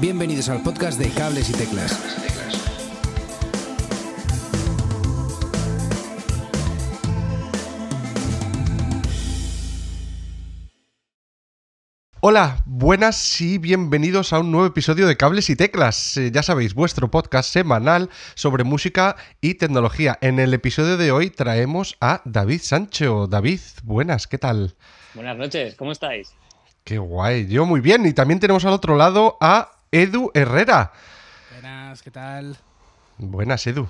Bienvenidos al podcast de Cables y Teclas. Hola, buenas y bienvenidos a un nuevo episodio de Cables y Teclas. Eh, ya sabéis, vuestro podcast semanal sobre música y tecnología. En el episodio de hoy traemos a David Sancho. David, buenas, ¿qué tal? Buenas noches, ¿cómo estáis? Qué guay, yo muy bien. Y también tenemos al otro lado a Edu Herrera. Buenas, ¿qué tal? Buenas, Edu.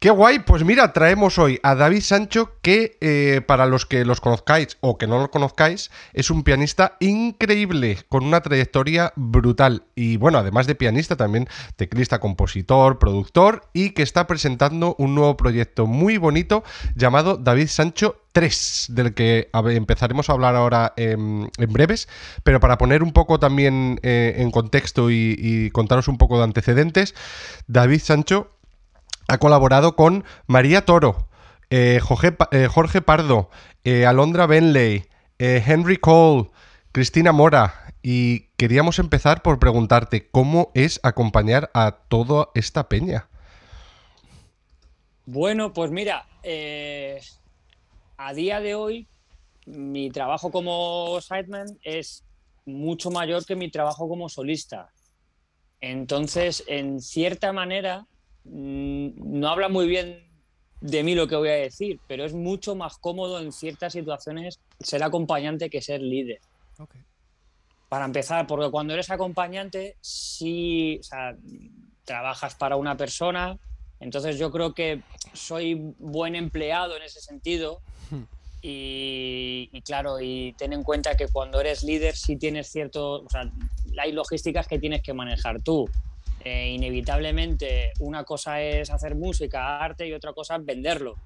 Qué guay, pues mira, traemos hoy a David Sancho, que eh, para los que los conozcáis o que no lo conozcáis, es un pianista increíble, con una trayectoria brutal. Y bueno, además de pianista, también teclista, compositor, productor, y que está presentando un nuevo proyecto muy bonito llamado David Sancho 3, del que empezaremos a hablar ahora en, breves, pero para poner un poco también eh, en contexto y, y contaros un poco de antecedentes, David Sancho ha colaborado con María Toro, eh, eh, Jorge, Pardo, eh, Alondra Benley, Henry Cole, Cristina Mora. Y queríamos empezar por preguntarte cómo es acompañar a toda esta peña. Bueno, pues mira, a día de hoy mi trabajo como sideman es mucho mayor que mi trabajo como solista. Entonces, en cierta manera, no habla muy bien de mí lo que voy a decir, pero es mucho más cómodo en ciertas situaciones ser acompañante que ser líder. Para empezar, porque cuando eres acompañante, sí, trabajas para una persona, entonces yo creo que soy buen empleado en ese sentido. Hmm. Y, y, claro, y ten en cuenta que cuando eres líder sí tienes cierto, o sea, hay logísticas que tienes que manejar tú. Eh, inevitablemente una cosa es hacer música, arte y otra cosa es venderlo.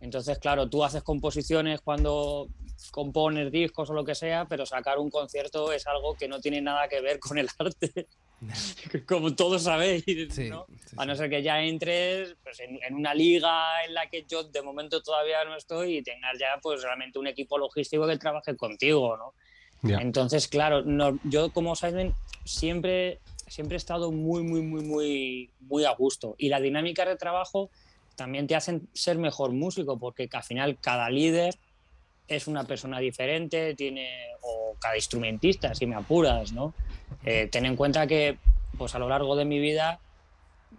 Entonces, claro, tú haces composiciones cuando compones discos o lo que sea, pero sacar un concierto es algo que no tiene nada que ver con el arte, como todos sabéis, a no ser que ya entres pues, en, una liga en la que yo de momento todavía no estoy y tengas ya pues realmente un equipo logístico que trabaje contigo, ¿no? Entonces, claro, yo como Simon siempre siempre he estado muy, muy, muy, muy, muy a gusto. Y la dinámica de trabajo también te hacen ser mejor músico, porque al final cada líder es una persona diferente, tiene, o cada instrumentista, si me apuras, ¿no? Eh, ten en cuenta que, pues a lo largo de mi vida,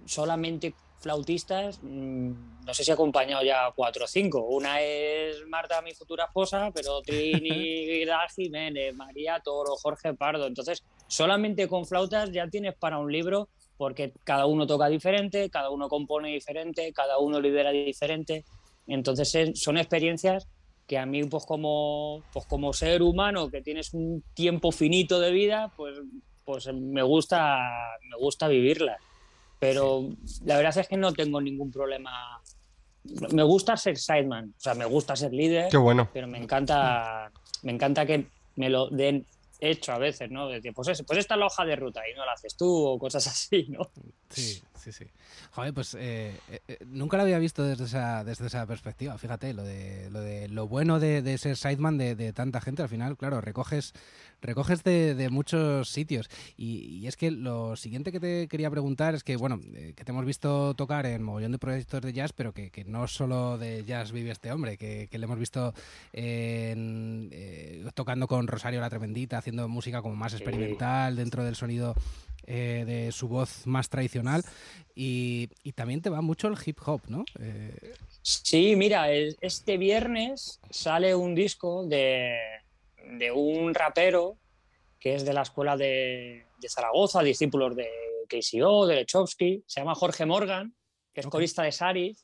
solamente flautistas, mm, no sé si he acompañado ya cuatro o cinco. Una es Marta, mi futura esposa, pero Trini Jiménez, María Toro, Jorge Pardo. Entonces, solamente con flautas ya tienes para un libro porque cada uno toca diferente, cada uno compone diferente, cada uno lidera diferente. Entonces, son experiencias que a mí, pues como, pues como ser humano, que tienes un tiempo finito de vida, pues, pues me, gusta, me gusta vivirlas. Pero la verdad es que no tengo ningún problema. Me gusta ser sideman, o sea, me gusta ser líder. Qué bueno. Pero me encanta, me encanta que me lo den hecho a veces, ¿no? De pues, pues esta es la hoja de ruta y no la haces tú o cosas así, ¿no? Sí, sí, sí. Joder, pues eh, eh, nunca lo había visto desde esa, desde esa perspectiva, fíjate, lo de lo, de, lo bueno de, ser sideman de, de, tanta gente, al final, claro, recoges recoges de, muchos sitios. Y, es que lo siguiente que te quería preguntar es que, bueno, eh, que te hemos visto tocar en mogollón de proyectos de jazz, pero que, no solo de jazz vive este hombre, que, le hemos visto eh, tocando con Rosario la Tremendita, haciendo música como más experimental dentro del sonido eh, de su voz más tradicional y, también te va mucho el hip hop, ¿no? Sí, mira, este viernes sale un disco de, de un rapero que es de la escuela de, Zaragoza, discípulos de KCO, de Lechowski, se llama Jorge Morgan, que es corista de Saris,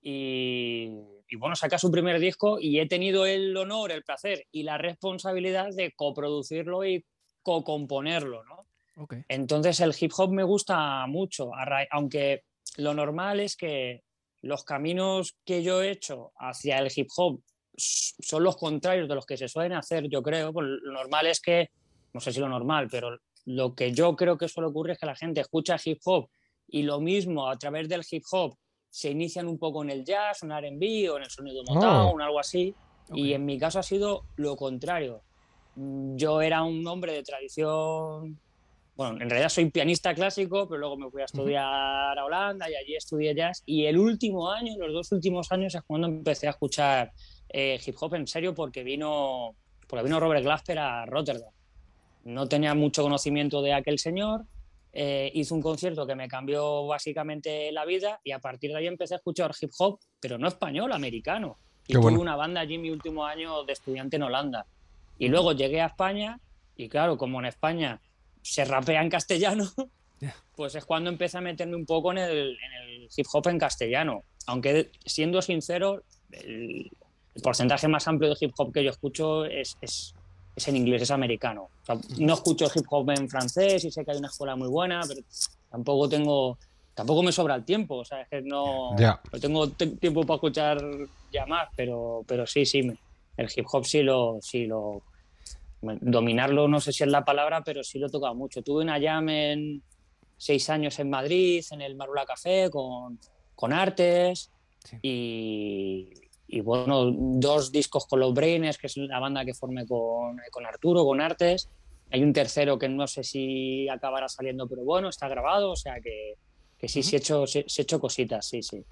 y, bueno, saca su primer disco y he tenido el honor, el placer y la responsabilidad de coproducirlo y co-componerlo, ¿no? Entonces el hip hop me gusta mucho, aunque lo normal es que los caminos que yo he hecho hacia el hip hop son los contrarios de los que se suelen hacer, yo creo. Pues lo normal es que, no sé si lo normal, pero lo que yo creo que suele ocurrir es que la gente escucha hip hop y lo mismo a través del hip hop se inician un poco en el jazz, en R&B o en el sonido Motown, oh. algo así. Y en mi caso ha sido lo contrario. Yo era un hombre de tradición bueno, en realidad soy pianista clásico, pero luego me fui a estudiar a Holanda y allí estudié jazz. Y el último año, los dos últimos años, es cuando empecé a escuchar eh, hip hop en serio, porque vino, porque vino Robert Glasper a Rotterdam. No tenía mucho conocimiento de aquel señor. Eh, hizo un concierto que me cambió básicamente la vida y a partir de ahí empecé a escuchar hip hop, pero no español, americano. Y Qué tuve bueno. una banda allí mi último año de estudiante en Holanda. Y luego llegué a España y claro, como en España se rapea en castellano, pues es cuando empecé a meterme un poco en el, en el hip hop en castellano. Aunque siendo sincero, el, el porcentaje más amplio de hip hop que yo escucho es, es, es en inglés, es americano. O sea, no escucho hip hop en francés y sé que hay una escuela muy buena, pero tampoco tengo, tampoco me sobra el tiempo. O sea, es que no, Ya. no tengo te- tiempo para escuchar ya más, pero, pero sí, sí, me- el hip hop sí lo, sí lo, dominarlo no sé si es la palabra, pero sí lo he tocado mucho. Tuve una jam en seis años en Madrid, en el Marula Café, con, con Artes Sí. y, y, bueno, dos discos con los Brainers, que es la banda que formé con, con Arturo, con Artes. Hay un tercero que no sé si acabará saliendo, pero bueno, está grabado, o sea que, que sí, sí, he hecho, he hecho cositas, sí, sí.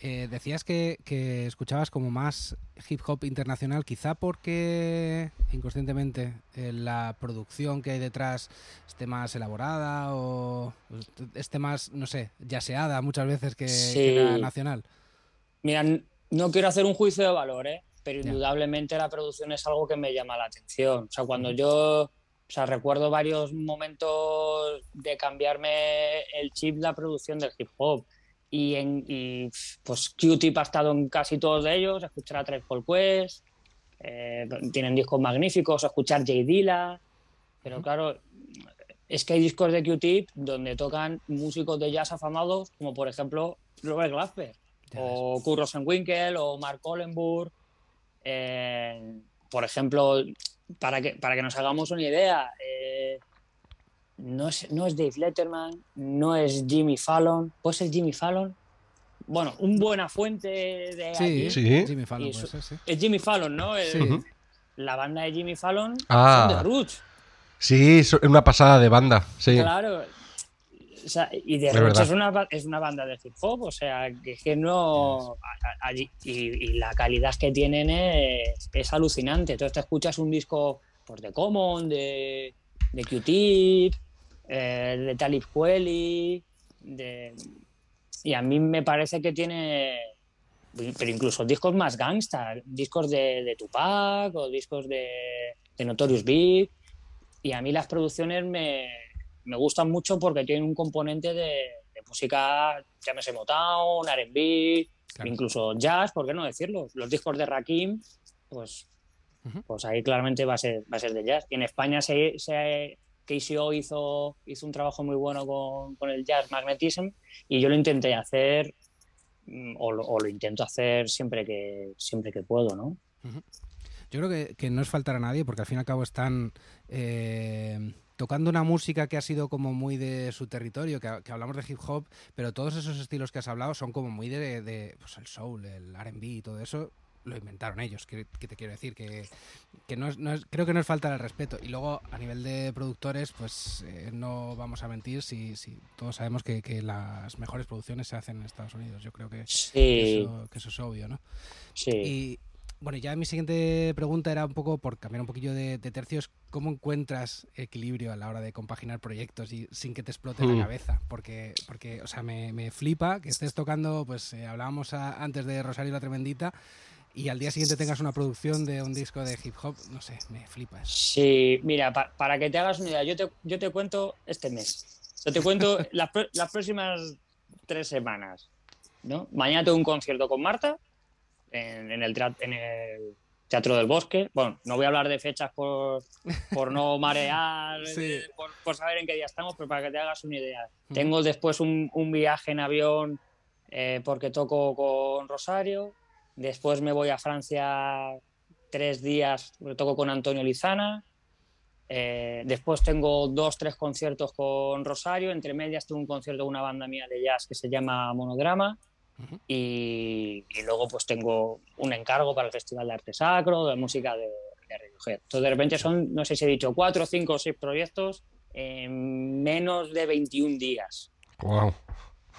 Eh, decías que, que escuchabas como más hip hop internacional, quizá porque inconscientemente eh, la producción que hay detrás esté más elaborada o esté más, no sé, yaseada muchas veces que, Sí. que la nacional. Mira, no quiero hacer un juicio de valor, ¿eh? pero indudablemente la producción es algo que me llama la atención. O sea, cuando yo, o sea, recuerdo varios momentos de cambiarme el chip, la producción del hip hop. Y, en, y pues Q-Tip ha estado en casi todos de ellos, escuchar a Tribe Called Quest, eh, tienen discos magníficos, escuchar J. Dilla, pero claro, es que hay discos de Q-Tip donde tocan músicos de jazz afamados, como por ejemplo Robert Glasper Ya o Kurt Rosenwinkel o Mark Ollenburg. Eh, por ejemplo, para que, para que nos hagamos una idea, eh, no, es, no es Dave Letterman, no es Jimmy Fallon, ¿puede ser Jimmy Fallon? Bueno, un buena fuente de Sí, allí Sí. Jimmy Fallon Y puede eso- ser, sí. es Jimmy Fallon, ¿no? Sí. La banda de Jimmy Fallon Ah. son de Roots. Sí, es una pasada de banda. Sí. Claro. O sea, y de Es una, es una banda de hip hop, o sea, que, que no. a- a- allí- y, y la calidad que tienen es, es alucinante. Entonces te escuchas un disco pues, de Common, de, de Q-Tip, eh, de Talib Kweli, de. Y a mí me parece que tiene. Pero incluso discos más gangsta, discos de, de Tupac o discos de, de Notorious Big. Y a mí las producciones me, me gustan mucho porque tienen un componente de, de música, llámese Motown, RB, Claro. incluso jazz, ¿por qué no decirlo? Los discos de Rakim, pues, Ujú. pues ahí claramente va a ser, va a ser de jazz. Y en España se, se, KCO hizo, hizo un trabajo muy bueno con, con el jazz magnetism y yo lo intenté hacer mm, o lo, o lo intento hacer siempre que, siempre que puedo, ¿no? Yo creo que, que no es faltar a nadie, porque al fin y al cabo están eh, tocando una música que ha sido como muy de su territorio, que, que hablamos de hip hop, pero todos esos estilos que has hablado son como muy de, de, pues el soul, el RB y todo eso. Lo inventaron ellos, que, que te quiero decir, que, que no es, no es- creo que no es falta de respeto. Y luego, a nivel de productores, pues eh, no vamos a mentir si, si todos sabemos que, que las mejores producciones se hacen en Estados Unidos. Yo creo que, Sí, eso, que eso es obvio, ¿no? sí. Y bueno, ya mi siguiente pregunta era un poco, por cambiar un poquillo de, de tercios, ¿cómo encuentras equilibrio a la hora de compaginar proyectos y sin que te explote Hmm. la cabeza? Porque, porque o sea, me, me flipa que estés tocando, pues eh, hablábamos a- antes de Rosario la Tremendita, y al día siguiente tengas una producción de un disco de hip hop, no sé, me flipa eso. Sí, mira, pa- para que te hagas una idea, yo te, yo te cuento este mes. Yo te cuento las, las próximas tres semanas. ¿no? Mañana tengo un concierto con Marta en, en el, en el Teatro del Bosque. Bueno, no voy a hablar de fechas por, por no marear, Sí. eh, por, por saber en qué día estamos, pero para que te hagas una idea. Tengo después un, un viaje en avión eh, porque toco con Rosario. Después me voy a Francia tres días, toco con Antonio Lizana. Eh, después tengo dos, tres conciertos con Rosario. Entre medias tengo un concierto de una banda mía de jazz que se llama Monodrama. Ujú. y, y luego pues tengo un encargo para el Festival de Arte Sacro, de música de, de Radiohead. Entonces de repente son, no sé si he dicho, cuatro, cinco o seis proyectos en menos de 21 días. Wow.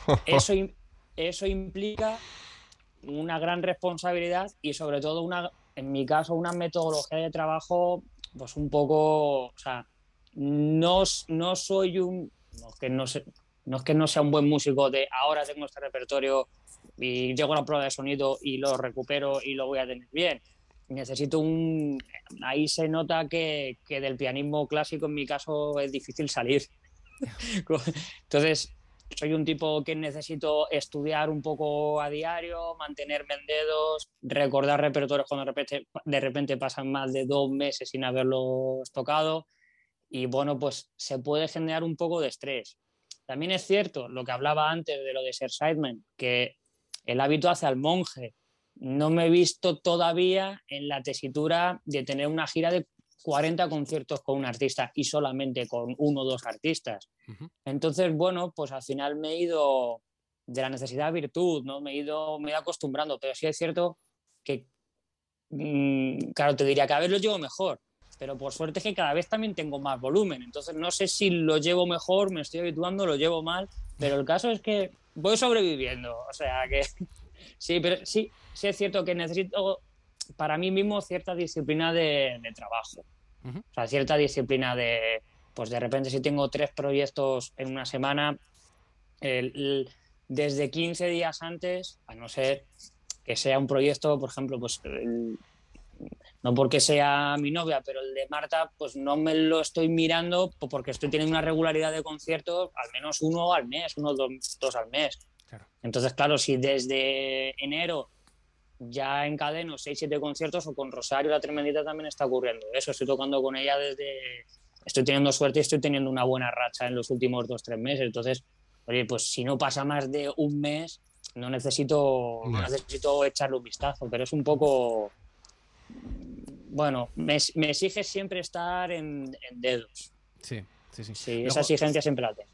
Eso, eso implica una gran responsabilidad y sobre todo una, en mi caso, una metodología de trabajo, pues un poco, o sea, no, no soy un, no es que no, no es que no sea un buen músico de ahora tengo este repertorio y llego a la prueba de sonido y lo recupero y lo voy a tener bien. Necesito un... Ahí se nota que, que del pianismo clásico en mi caso es difícil salir. Entonces, soy un tipo que necesito estudiar un poco a diario, mantenerme en dedos, recordar repertorios cuando de repente, de repente pasan más de dos meses sin haberlos tocado. Y bueno, pues se puede generar un poco de estrés. También es cierto lo que hablaba antes de lo de ser sideman, que el hábito hace al monje. No me he visto todavía en la tesitura de tener una gira de 40 conciertos con un artista y solamente con uno o dos artistas. Entonces, bueno, pues al final me he ido de la necesidad a virtud, ¿no? Me he ido, me he acostumbrando, pero sí es cierto que, mm, claro, te diría, cada vez lo llevo mejor, pero por suerte es que cada vez también tengo más volumen, entonces no sé si lo llevo mejor, me estoy habituando, lo llevo mal, pero el caso es que voy sobreviviendo, o sea que sí, pero sí, sí es cierto que necesito para mí mismo cierta disciplina de trabajo. O sea, cierta disciplina de, pues de repente si tengo tres proyectos en una semana, desde 15 días antes, a no ser que sea un proyecto, por ejemplo, pues no porque sea mi novia, pero el de Marta, pues no me lo estoy mirando porque estoy teniendo una regularidad de conciertos, al menos uno al mes, uno dos, dos al mes. Entonces, claro, si desde enero ya encadeno 6-7 conciertos o con Rosario la Tremendita también está ocurriendo. Eso estoy tocando con ella desde... Estoy teniendo suerte y estoy teniendo una buena racha en los últimos 2-3 meses. Entonces, oye, pues si no pasa más de un mes, no necesito, no necesito echarle un vistazo, pero es un poco... Bueno, me, me exige siempre estar en, dedos. Sí, sí, sí. Sí, esa exigencia siempre la tengo.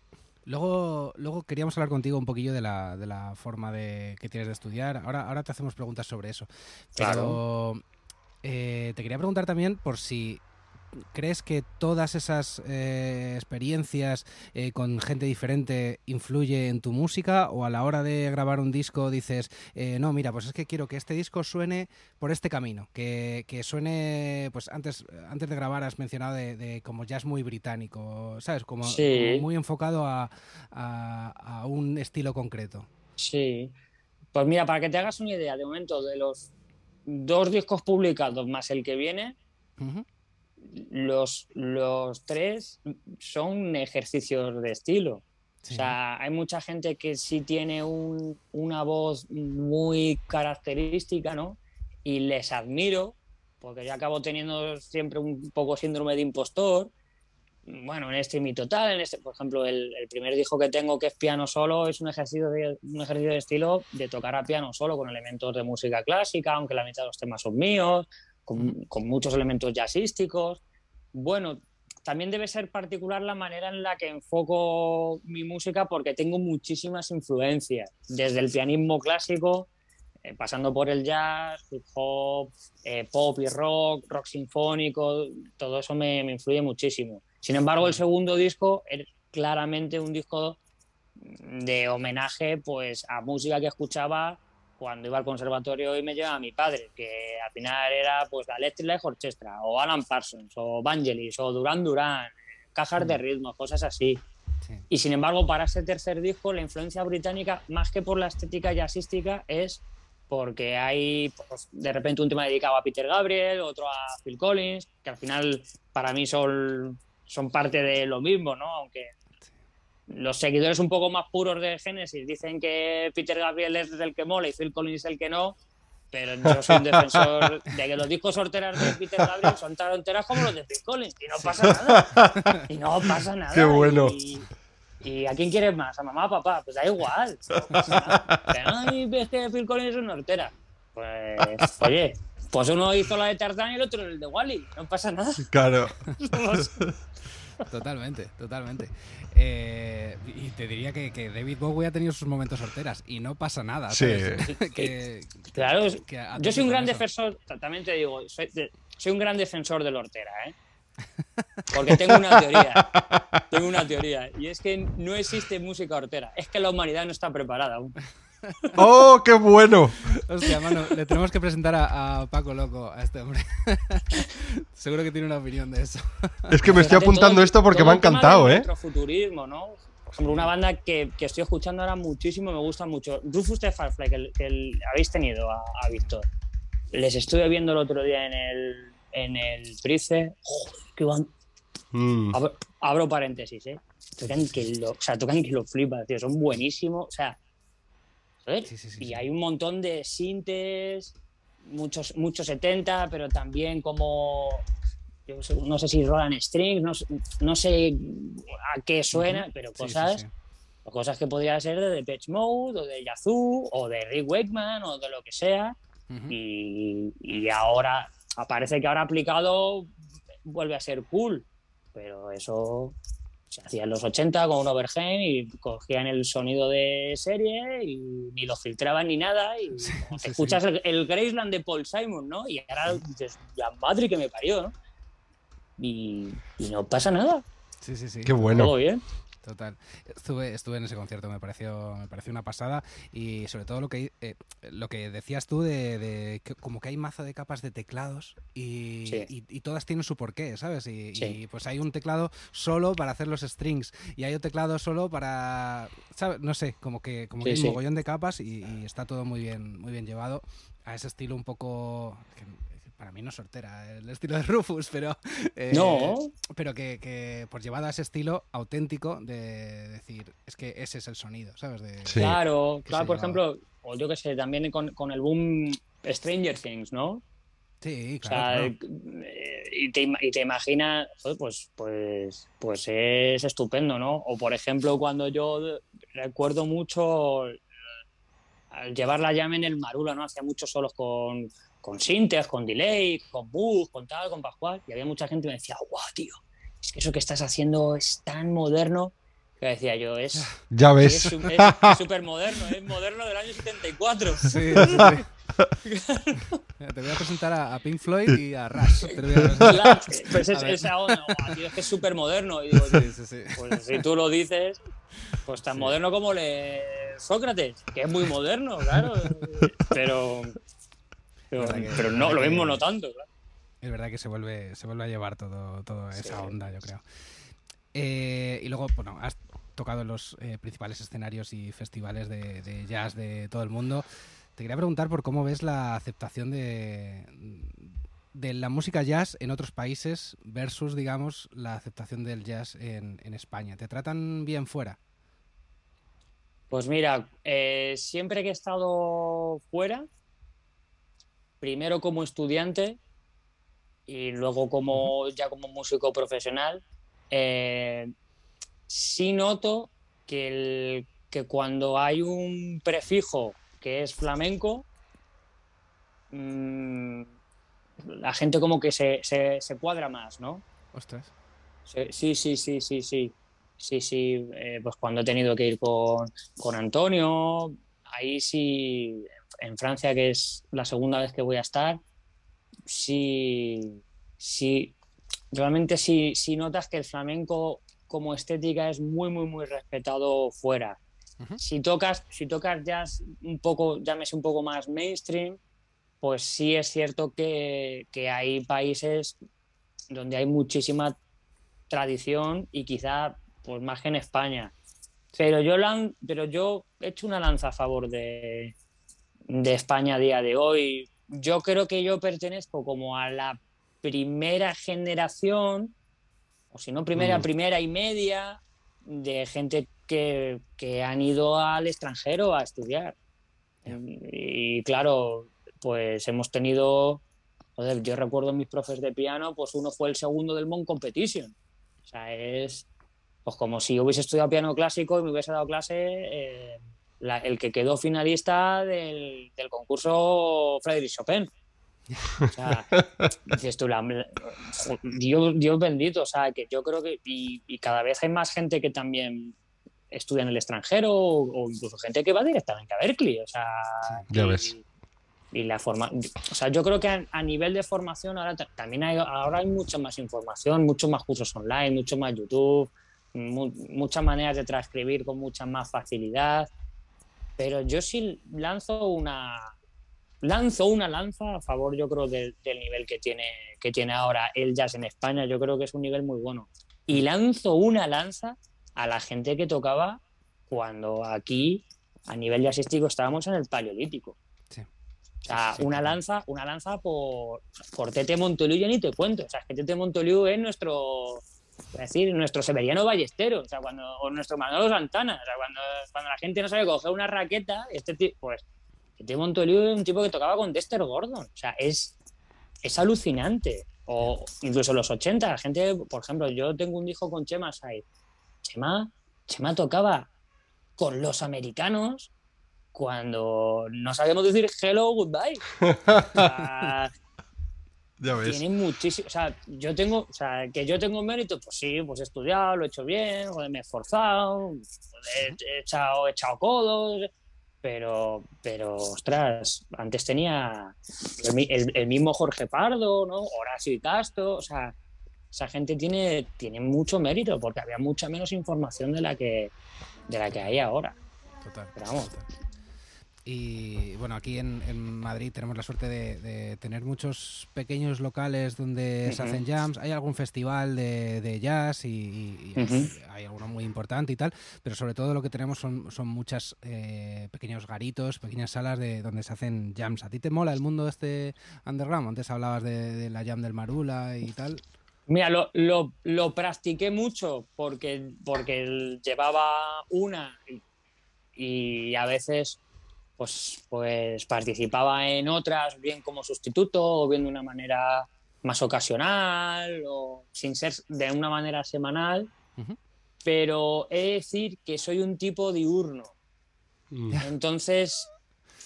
Luego, luego queríamos hablar contigo un poquillo de la, de la forma de, que tienes de estudiar. Ahora, ahora te hacemos preguntas sobre eso. Pero eh, te quería preguntar también por si ¿Crees que todas esas eh, experiencias eh, con gente diferente influye en tu música o a la hora de grabar un disco dices, eh, no, mira, pues es que quiero que este disco suene por este camino, que, suene, pues antes, antes de grabar has mencionado de, como jazz muy británico, ¿sabes? Como, muy enfocado a, un estilo concreto. Sí. Pues mira, para que te hagas una idea, de momento de los dos discos publicados más el que viene, los, los tres son ejercicios de estilo. O sea, hay mucha gente que sí tiene una voz muy característica, ¿no? Y les admiro, porque yo acabo teniendo siempre un poco síndrome de impostor. Bueno, en este mi total, en este, por ejemplo, el, primer disco que tengo que es piano solo, es un ejercicio, de, un ejercicio de estilo de tocar a piano solo con elementos de música clásica, aunque la mitad de los temas son míos con, muchos elementos jazzísticos. Bueno, también debe ser particular la manera en la que enfoco mi música porque tengo muchísimas influencias, desde el pianismo clásico, eh, pasando por el jazz, hip hop, eh, pop y rock, rock sinfónico, todo eso me, me, influye muchísimo. Sin embargo, el segundo disco es claramente un disco de homenaje pues, a música que escuchaba cuando iba al conservatorio y me llevaba a mi padre, que al final era pues la Electric Orchestra, o Alan Parsons, o Vangelis, o Duran Duran, cajas de mm. ritmo, cosas así. Y sin embargo, para este tercer disco, la influencia británica, más que por la estética jazzística, es porque hay pues, de repente un tema dedicado a Peter Gabriel, otro a Phil Collins, que al final para mí son, son parte de lo mismo, ¿no? Aunque los seguidores un poco más puros de Genesis dicen que Peter Gabriel es el que mola y Phil Collins el que no, pero yo soy un defensor de que los discos sorteras de Peter Gabriel son tan enteras como los de Phil Collins y no pasa nada. Y no pasa nada. Qué bueno. Y, a quién quieres más? ¿A mamá o papá? Pues da igual. Pero, Ay, ves que Phil Collins es una hortera. Pues, oye, pues uno hizo la de Tarzán y el otro el de Wally. No pasa nada. Claro. Totalmente, totalmente. Eh, y te diría que, David Bowie ha tenido sus momentos sorteras y no pasa nada. Sí. claro, yo soy un gran defensor, también te digo, soy, un gran defensor de la hortera, ¿eh? Porque tengo una teoría. Tengo una teoría. Y es que no existe música hortera. Es que la humanidad no está preparada aún. ¡Oh, qué bueno! Hostia, mano, le tenemos que presentar a, a Paco Loco, a este hombre. Seguro que tiene una opinión de eso. Es que me estoy apuntando todo- esto porque me ha encantado, ¿eh? retrofuturismo, ¿no? Por ejemplo, una banda que, que estoy escuchando ahora muchísimo, me gusta mucho. Rufus the Firefly, que, el- que el- habéis tenido a, a Víctor. Les estuve viendo el otro día en el, en el Price. Qué ban- Mm. Abro, abro paréntesis, ¿eh? Tocan que lo, o sea, tocan que lo flipas, tío. Son buenísimos. O sea, joder, Sí, sí, sí, y hay un montón de sintes, muchos, muchos 70, pero también como. yo no sé- si Roland Strings, no, sé- no sé a qué suena, pero cosas, cosas que podría ser de Depeche Mode, o de Yazoo, o de Rick Wakeman, o de lo que sea. Y, y ahora, parece que ahora aplicado vuelve a ser cool, pero eso se hacía en los 80 con un overhead y cogían el sonido de serie y ni lo filtraban ni nada y Sí, sí, escuchas el, el Graceland de Paul Simon, ¿no? Y ahora dices, la madre que me parió, ¿no? Y, y no pasa nada, Sí, sí, sí. Qué bueno. todo bien. Total. Estuve, estuve en ese concierto, me pareció, me pareció una pasada. Y sobre todo lo que eh, lo que decías tú de, de que como que hay mazo de capas de teclados y, Sí. y- y todas tienen su porqué, ¿sabes? Y, Sí. y, pues hay un teclado solo para hacer los strings y hay un teclado solo para. ¿sabes? No sé, como que, como que hay un mogollón de capas y, y está todo muy bien, muy bien llevado a ese estilo un poco. que para mí no sortera el estilo de Rufus, pero. eh, No, pero que, que por llevado a ese estilo auténtico de decir, es que ese es el sonido, ¿sabes? De, Sí. claro, claro, por llevaba. ejemplo, o yo que sé, también con, con el boom Stranger Things, ¿no? Sí, O sea, claro. claro. eh, y, te, ima- y te imaginas, joder, pues, pues, pues es estupendo, ¿no? O por ejemplo, cuando yo recuerdo mucho al llevar la llave en el Marula, ¿no? Hacía muchos solos con, con sintes, con delay, con bus, con tal, con Pascual, y había mucha gente que me decía, guau, tío, es que eso que estás haciendo es tan moderno, que decía yo, es Ya es ves. es súper moderno, es moderno del año 74. Sí, sí, sí. Te voy a presentar a, Pink Floyd y a Rush. Te voy a. Claro, pues es, A ver. esa onda, "Guau, tío, es que es súper moderno. Y digo, Sí, sí, sí. Pues si tú lo dices, pues tan Sí. moderno como le Sócrates, que es muy moderno, claro. Pero, pero, Verdad que- pero no, lo mismo que- no tanto. claro. Es verdad que se vuelve, se vuelve a llevar todo, toda esa Sí. onda, yo creo. Eh, y luego, bueno, has tocado en los eh, principales escenarios y festivales de, de jazz de todo el mundo. Te quería preguntar por cómo ves la aceptación de, de la música jazz en otros países versus, digamos, la aceptación del jazz en, en España. ¿Te tratan bien fuera? Pues mira, eh, siempre que he estado fuera, primero como estudiante y luego como ya como músico profesional, eh, sí noto que, el- que cuando hay un prefijo que es flamenco, mm, la gente como que se, se- se cuadra más, ¿no? Ostras. Sí, sí, sí, sí, sí, sí. Sí, sí, eh, pues cuando he tenido que ir con, con Antonio, ahí sí, en Francia, que es la segunda vez que voy a estar, sí, sí, realmente sí, sí notas que el flamenco como estética es muy, muy, muy respetado fuera. Si tocas, si tocas jazz un poco, llámese un poco más mainstream, pues sí es cierto que, que hay países donde hay muchísima tradición y quizá pues más que en España. Pero yo, pero yo he hecho una lanza a favor de, de España a día de hoy. Yo creo que yo pertenezco como a la primera generación, o si no primera, Mm. primera y media, de gente que, que han ido al extranjero a estudiar. Y claro, pues hemos tenido, joder, yo recuerdo mis profes de piano, pues uno fue el segundo del Mon Competition. O sea, es pues como si hubiese estudiado piano clásico y me hubiese dado clase eh, la- el que quedó finalista del, del concurso Frédéric Chopin. O sea, dices tú, la- jo- Dios, Dios bendito, o sea, que yo creo que, y, y cada vez hay más gente que también estudia en el extranjero o, o incluso gente que va directamente a Berkeley, o sea, Ya y- ves. y la forma, o sea, yo creo que a, nivel de formación ahora también hay, ahora hay mucha más información, muchos más cursos online, mucho más YouTube, muchas maneras de transcribir con mucha más facilidad. Pero yo sí lanzo una lanzo una lanza a favor, yo creo, del, nivel que tiene, que tiene ahora el jazz en España. Yo creo que es un nivel muy bueno. Y lanzo una lanza a la gente que tocaba cuando aquí, a nivel jazzístico, estábamos en el Paleolítico. O sea, una lanza, una lanza por, por Tete Montoliu ya ni te cuento. O sea, es que Tete Montoliu es nuestro, es decir, nuestro Severiano Ballestero, o sea, cuando, o nuestro Manolo Santana, o sea, cuando, cuando la gente no sabe coger una raqueta, este tipo, pues, Tete Montoliu es un tipo que tocaba con Dexter Gordon, o sea, es, es alucinante. O incluso los 80, la gente, por ejemplo, yo tengo un hijo con Chema Sai. Chema, Chema tocaba con los americanos cuando no sabíamos decir hello, goodbye. ya ves. Tiene muchísimo. O sea, yo tengo, o sea, que yo tengo mérito, pues sí, pues he estudiado, lo he hecho bien, me he esforzado, he, echado, he echado codos, pero, pero, ostras, antes tenía el, mismo Jorge Pardo, ¿no? Horacio y Castro, o sea, esa gente tiene, tiene mucho mérito porque había mucha menos información de la que, de la que hay ahora. Total. Pero vamos. Y bueno, aquí en, Madrid tenemos la suerte de, tener muchos pequeños locales donde se hacen jams. Hay algún festival de, jazz y, hay alguno muy importante y tal, pero sobre todo lo que tenemos son, son muchas eh, pequeños garitos, pequeñas salas de donde se hacen jams. ¿A ti te mola el mundo este underground? Antes hablabas de, la jam del Marula y tal. Mira, lo, lo, lo, practiqué mucho porque, porque llevaba una y a veces pues, pues participaba en otras bien como sustituto o bien de una manera más ocasional o sin ser de una manera semanal. Pero he de decir que soy un tipo diurno. Mm. Entonces,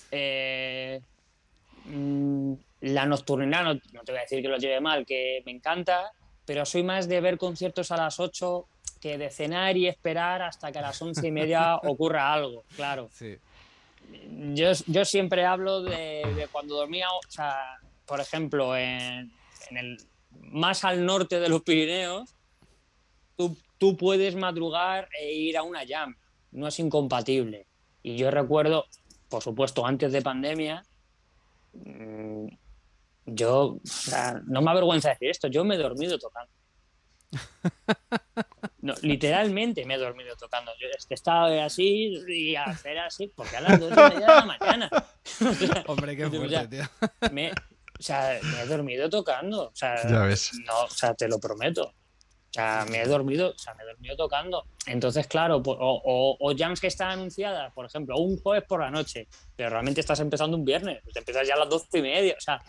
eh, mm, la nocturnidad, no, no, te voy a decir que lo lleve mal, que me encanta, pero soy más de ver conciertos a las 8 que de cenar y esperar hasta que a las once y media ocurra algo, claro. Sí yo, yo siempre hablo de, cuando dormía, o sea, por ejemplo, en, el más al norte de los Pirineos, tú, tú, puedes madrugar e ir a una jam, no es incompatible. Y yo recuerdo, por supuesto, antes de pandemia, mm, yo, o sea, no me avergüenza decir esto, yo me he dormido tocando. No, literalmente me he dormido tocando. Yo he estado así y a hacer así, porque a las 2 de la mañana. Hombre, qué fuerte, tío. Me, o sea, me he dormido tocando. O sea, ya ves. No, o sea, te lo prometo. O sea, me he dormido, o sea, me he dormido tocando. Entonces, claro, o, o, jams que están anunciadas, por ejemplo, un jueves por la noche, pero realmente estás empezando un viernes, te empiezas ya a las doce y media. O sea,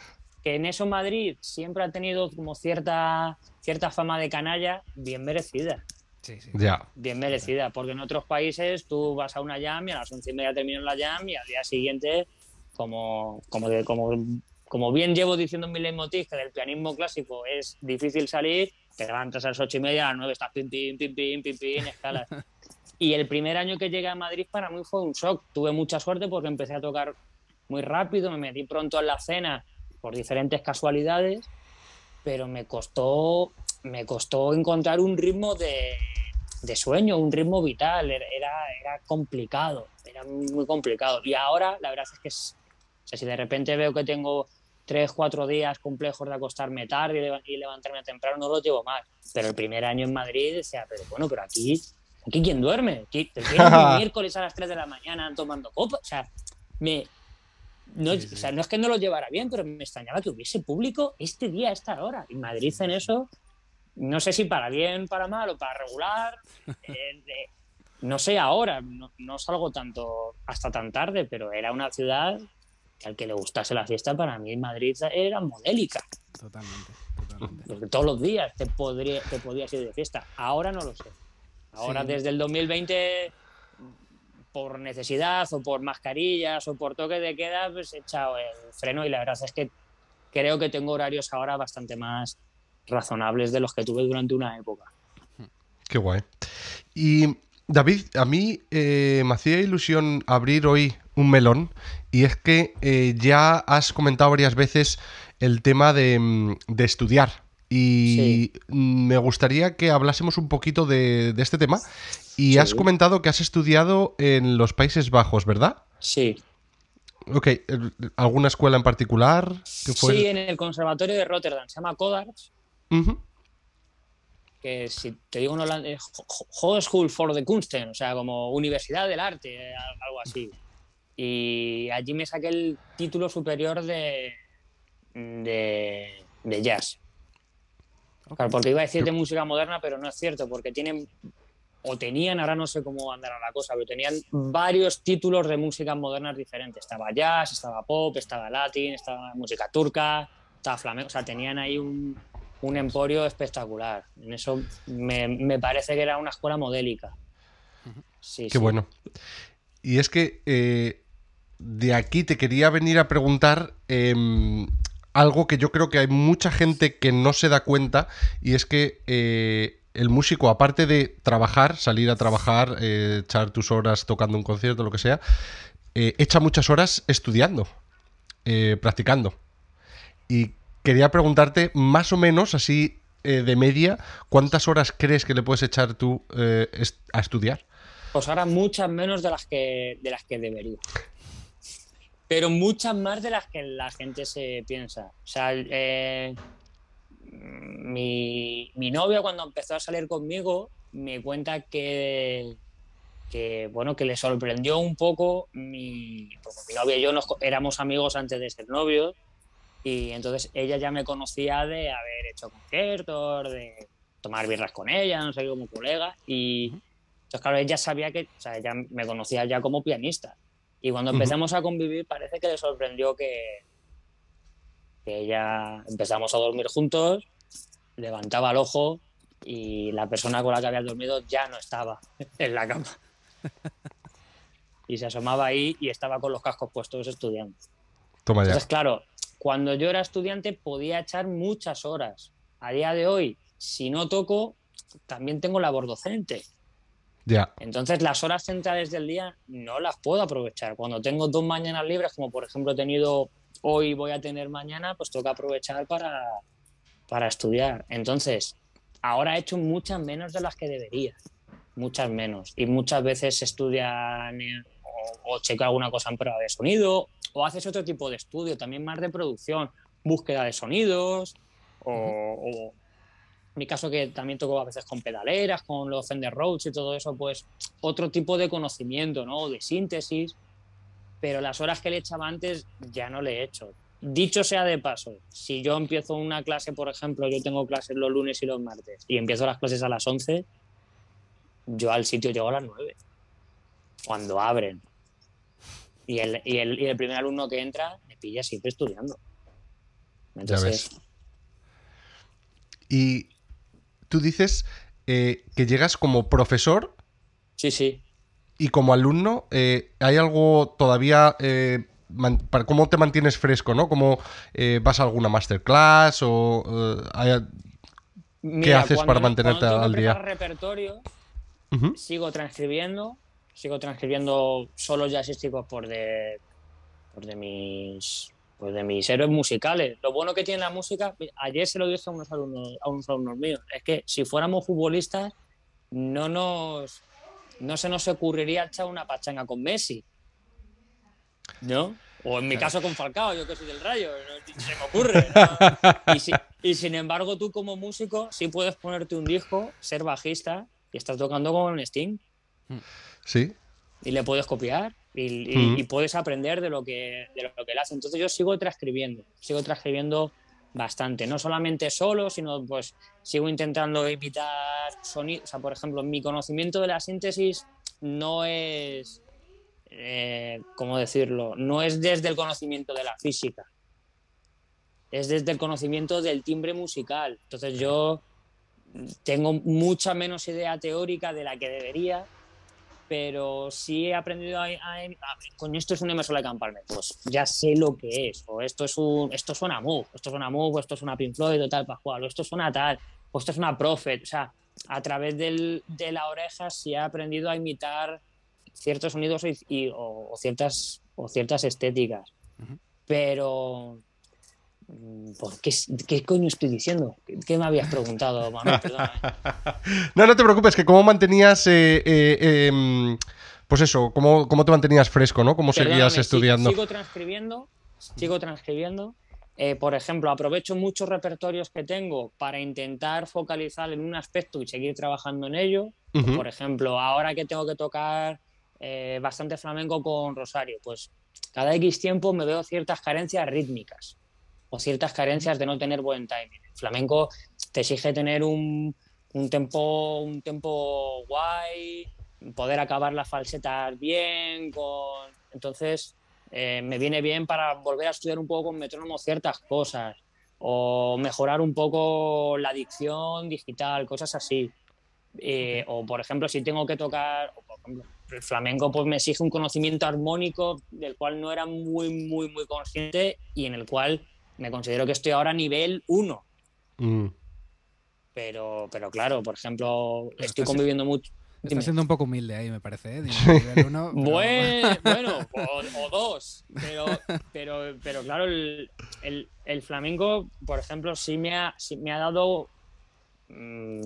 que en eso Madrid siempre ha tenido como cierta, cierta fama de canalla bien merecida. Sí, sí. Ya. Bien merecida, porque en otros países tú vas a una jam y a las once y media terminas la jam y al día siguiente, como, como, como, como bien llevo diciendo en mi leitmotiv, que del pianismo clásico es difícil salir, te levantas a las ocho y media, a las nueve estás pim, pim, pim, pim, pim, pim, escalas. y el primer año que llegué a Madrid para mí fue un shock. Tuve mucha suerte porque empecé a tocar muy rápido, me metí pronto en la cena por diferentes casualidades, pero me costó, me costó encontrar un ritmo de, de sueño, un ritmo vital, era, era complicado, era muy complicado. Y ahora la verdad es que es, si de repente veo que tengo tres, cuatro días complejos de acostarme tarde y levantarme temprano, no lo llevo más. Pero el primer año en Madrid decía, pero bueno, pero aquí, aquí ¿quién duerme? ¿Quién, miércoles a las 3 de la mañana tomando copa? O sea, me, no, O sea, no es que no lo llevara bien, pero me extrañaba que hubiese público este día, a esta hora. Y Madrid en eso, no sé si para bien, para mal o para regular. Eh, no sé ahora, no, salgo tanto hasta tan tarde, pero era una ciudad que al que le gustase la fiesta, para mí Madrid era modélica. Totalmente, totalmente. Porque todos los días te, podría, te podías ir de fiesta. Ahora no lo sé. Ahora desde el 2020 por necesidad o por mascarillas o por toque de queda, pues he echado el freno y la verdad es que creo que tengo horarios ahora bastante más razonables de los que tuve durante una época. Qué guay. Y David, a mí eh, me hacía ilusión abrir hoy un melón y es que eh, ya has comentado varias veces el tema de, mm, de estudiar y me gustaría que hablásemos un poquito de, de este tema y has comentado que has estudiado en los Países Bajos, ¿verdad? Sí. Ok, ¿alguna escuela en particular? Sí, en el Conservatorio de Rotterdam, se llama Codarts. Que si te digo en holandés, School for the Kunsten, o sea, como Universidad del Arte, algo así. Y allí me saqué el título superior de, de, de jazz. Claro, porque iba a decir de música moderna, pero no es cierto, porque tienen o tenían, ahora no sé cómo andará la cosa, pero tenían varios títulos de música moderna diferentes. Estaba jazz, estaba pop, estaba latín, estaba música turca, estaba flamenco. O sea, tenían ahí un, un emporio espectacular. En eso me, parece que era una escuela modélica. Sí, Qué bueno. Y es que eh, de aquí te quería venir a preguntar em, algo que yo creo que hay mucha gente que no se da cuenta y es que eh, el músico, aparte de trabajar, salir a trabajar, eh, echar tus horas tocando un concierto, lo que sea, eh, echa muchas horas estudiando, eh, practicando. Y quería preguntarte, más o menos, así de media, ¿cuántas horas crees que le puedes echar tú a estudiar? Pues ahora muchas menos de las que, de las que debería. Pero muchas más de las que la gente se piensa. O sea, mi, mi novia cuando empezó a salir conmigo me cuenta que, que bueno que le sorprendió un poco mi, mi novia y yo nos, éramos amigos antes de ser novios y entonces ella ya me conocía de haber hecho conciertos de tomar birras con ella no sé como colega y entonces claro ella sabía que o sea ella me conocía ya como pianista y cuando empezamos a convivir parece que le sorprendió que que ya empezamos a dormir juntos, levantaba el ojo y la persona con la que había dormido ya no estaba en la cama. Y se asomaba ahí y estaba con los cascos puestos estudiando. Toma ya. Entonces, claro, cuando yo era estudiante podía echar muchas horas. A día de hoy, si no toco, también tengo labor docente. Ya. Entonces, las horas centrales del día no las puedo aprovechar. Cuando tengo dos mañanas libres, como por ejemplo he tenido hoy voy a tener mañana, pues tengo que aprovechar para, para estudiar. Entonces, ahora he hecho muchas menos de las que debería, muchas menos. Y muchas veces estudian o, o checo alguna cosa en prueba de sonido, o haces otro tipo de estudio, también más de producción, búsqueda de sonidos, o, en mi caso que también toco a veces con pedaleras, con los Fender Rhodes y todo eso, pues otro tipo de conocimiento, ¿no? De síntesis pero las horas que le echaba antes ya no le he hecho. Dicho sea de paso, si yo empiezo una clase, por ejemplo, yo tengo clases los lunes y los martes y empiezo las clases a las 11, yo al sitio llego a las 9, cuando abren. Y el, y el, y el primer alumno que entra me pilla siempre estudiando. Entonces, Y tú dices eh, que llegas como profesor. Sí, sí. Y como alumno, eh, ¿hay algo todavía... Eh, para cómo te mantienes fresco, ¿no? ¿Cómo eh, vas a alguna masterclass o qué haces para mantenerte al día? repertorio, sigo transcribiendo, sigo transcribiendo solos jazzísticos por de por de mis pues de mis héroes musicales. Lo bueno que tiene la música, ayer se lo dije a unos alumnos, a unos alumnos míos, es que si fuéramos futbolistas no nos no se nos ocurriría echar una pachanga con Messi. ¿No? O en mi caso con Falcao, yo que soy del Rayo, se me ocurre. Y, sin embargo, tú como músico sí puedes ponerte un disco, ser bajista y estás tocando con Sting. Sí. Y le puedes copiar y, puedes aprender de lo, que, de lo que él hace. Entonces yo sigo transcribiendo, sigo transcribiendo bastante, no solamente solo, sino pues sigo intentando imitar sonidos, o sea, por ejemplo, mi conocimiento de la síntesis no es, eh, ¿cómo decirlo? No es desde el conocimiento de la física, es desde el conocimiento del timbre musical. Entonces yo tengo mucha menos idea teórica de la que debería pero sí he aprendido a, con esto es un emisor de camparme, pues ya sé lo que es, o esto es un, esto suena Moog, esto suena Moog, o esto suena Pink Floyd o tal para jugar, o esto suena tal, o esto es una Prophet, o sea, a través del, de la oreja sí he aprendido a imitar ciertos sonidos y, o, ciertas o ciertas estéticas. Pero mm, ¿Por qué, qué, coño estoy diciendo? ¿Qué, me habías preguntado, Manuel? no, no te preocupes, que cómo mantenías, eh, eh, em, pues eso, cómo, cómo, te mantenías fresco, ¿no? ¿Cómo seguías estudiando? Sigo transcribiendo, sigo transcribiendo. Eh, por ejemplo, aprovecho muchos repertorios que tengo para intentar focalizar en un aspecto y seguir trabajando en ello. Por ejemplo, ahora que tengo que tocar eh, bastante flamenco con Rosario, pues cada X tiempo me veo ciertas carencias rítmicas o ciertas carencias de no tener buen timing. El flamenco te exige tener un, un tempo, un tempo guay, poder acabar las falsetas bien, con... entonces eh, me viene bien para volver a estudiar un poco con metrónomo ciertas cosas o mejorar un poco la dicción digital, cosas así. Eh, o por ejemplo, si tengo que tocar, el flamenco pues me exige un conocimiento armónico del cual no era muy, muy, muy consciente y en el cual me considero que estoy ahora a nivel 1. Mm. Pero, pero claro, por ejemplo, estoy conviviendo mucho. Está siendo un poco humilde ahí, me parece. ¿eh? bueno, o, dos. Pero, pero, pero claro, el, el, flamenco, por ejemplo, sí me ha, me ha dado. Mm,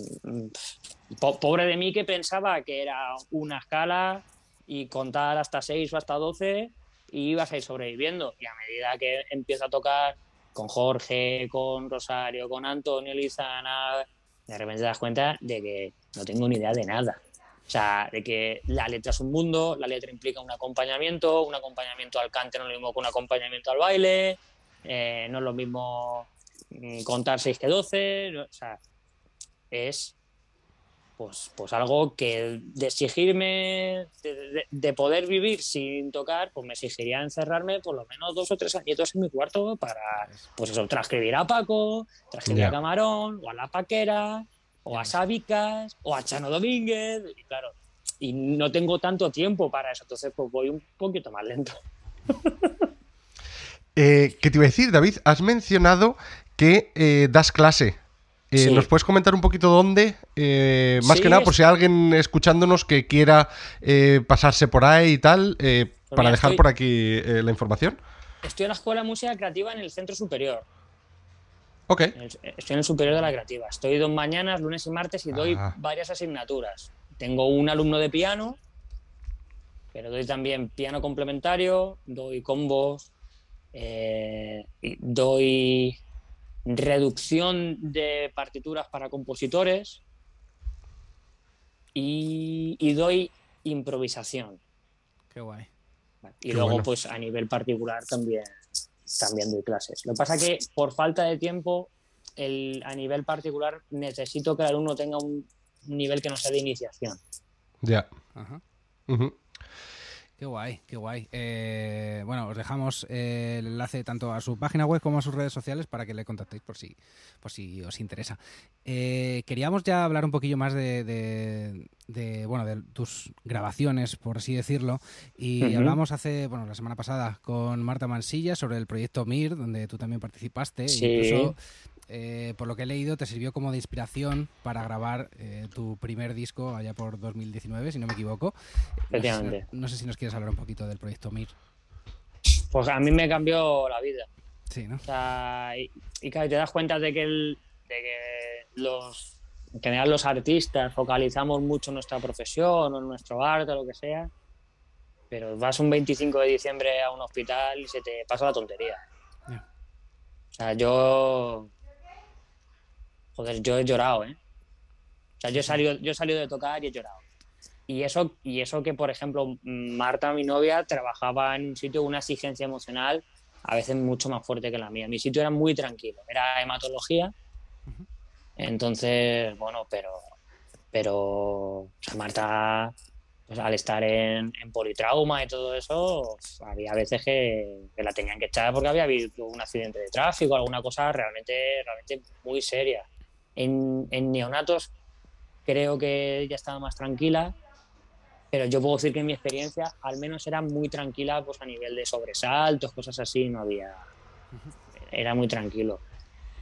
pobre de mí que pensaba que era una escala y contar hasta seis o hasta doce y ibas a ir sobreviviendo. Y a medida que empiezo a tocar con Jorge, con Rosario, con Antonio Lizana, de repente te das cuenta de que no tengo ni idea de nada. O sea, de que la letra es un mundo, la letra implica un acompañamiento, un acompañamiento al cante no es lo mismo que un acompañamiento al baile, eh, no es lo mismo mm, contar 6 que 12, o sea, es pues, pues algo que de exigirme, de, poder vivir sin tocar, pues me exigiría encerrarme por lo menos dos o tres añitos en mi cuarto para, pues eso, transcribir a Paco, transcribir a Camarón o a La Paquera, o a Sabicas, o a Chano Domínguez, y claro, y no tengo tanto tiempo para eso, entonces pues voy un poquito más lento. eh, ¿Qué te iba a decir, David? Has mencionado que eh, das clase. Eh, ¿Nos puedes comentar un poquito dónde? Eh, más que nada, por si hay alguien escuchándonos que quiera pasarse por ahí y tal, pues para dejar por aquí la información. Estoy en la Escuela de Música Creativa en el Centro Superior. Estoy en el superior de la creativa. Estoy dos mañanas, lunes y martes, y doy ah. varias asignaturas. Tengo un alumno de piano, pero doy también piano complementario, doy combos, eh, doy reducción de partituras para compositores y, doy improvisación. Qué guay. Y luego, pues a nivel particular también también doy clases. Lo que pasa es que por falta de tiempo, el, a nivel particular, necesito que el alumno tenga un nivel que no sea de iniciación. Ya. Ajá. Qué guay, qué guay. Eh, bueno, os dejamos eh, el enlace tanto a su página web como a sus redes sociales para que le contactéis por si, por si os interesa. Eh, queríamos ya hablar un poquillo más de, bueno, de tus grabaciones, por así decirlo. Y hablamos hace, bueno, la semana pasada con Marta Mansilla sobre el proyecto MIR, donde tú también participaste. Sí. Incluso eh, por lo que he leído, te sirvió como de inspiración para grabar eh, tu primer disco allá por 2019, si no me equivoco. Efectivamente. No, sé si nos quieres hablar un poquito del proyecto MIR. Pues a mí me cambió la vida. Sí, ¿no? O sea, y, claro, te das cuenta de que, el, de que los, en general los artistas focalizamos mucho en nuestra profesión o en nuestro arte o lo que sea, pero vas un 25 de diciembre a un hospital y se te pasa la tontería. O sea, yo Joder, yo he llorado, ¿eh? O sea, yo he salido, yo he salido de tocar y he llorado. Y eso, y eso que, por ejemplo, Marta, mi novia, trabajaba en un sitio una exigencia emocional a veces mucho más fuerte que la mía. Mi sitio era muy tranquilo, era hematología. Entonces, bueno, pero, pero o sea, Marta, pues, al estar en, politrauma y todo eso, había veces que, que, la tenían que echar porque había habido un accidente de tráfico, alguna cosa realmente, realmente muy seria. En, neonatos creo que ya estaba más tranquila, pero yo puedo decir que en mi experiencia al menos era muy tranquila pues a nivel de sobresaltos, cosas así, no había... Era muy tranquilo.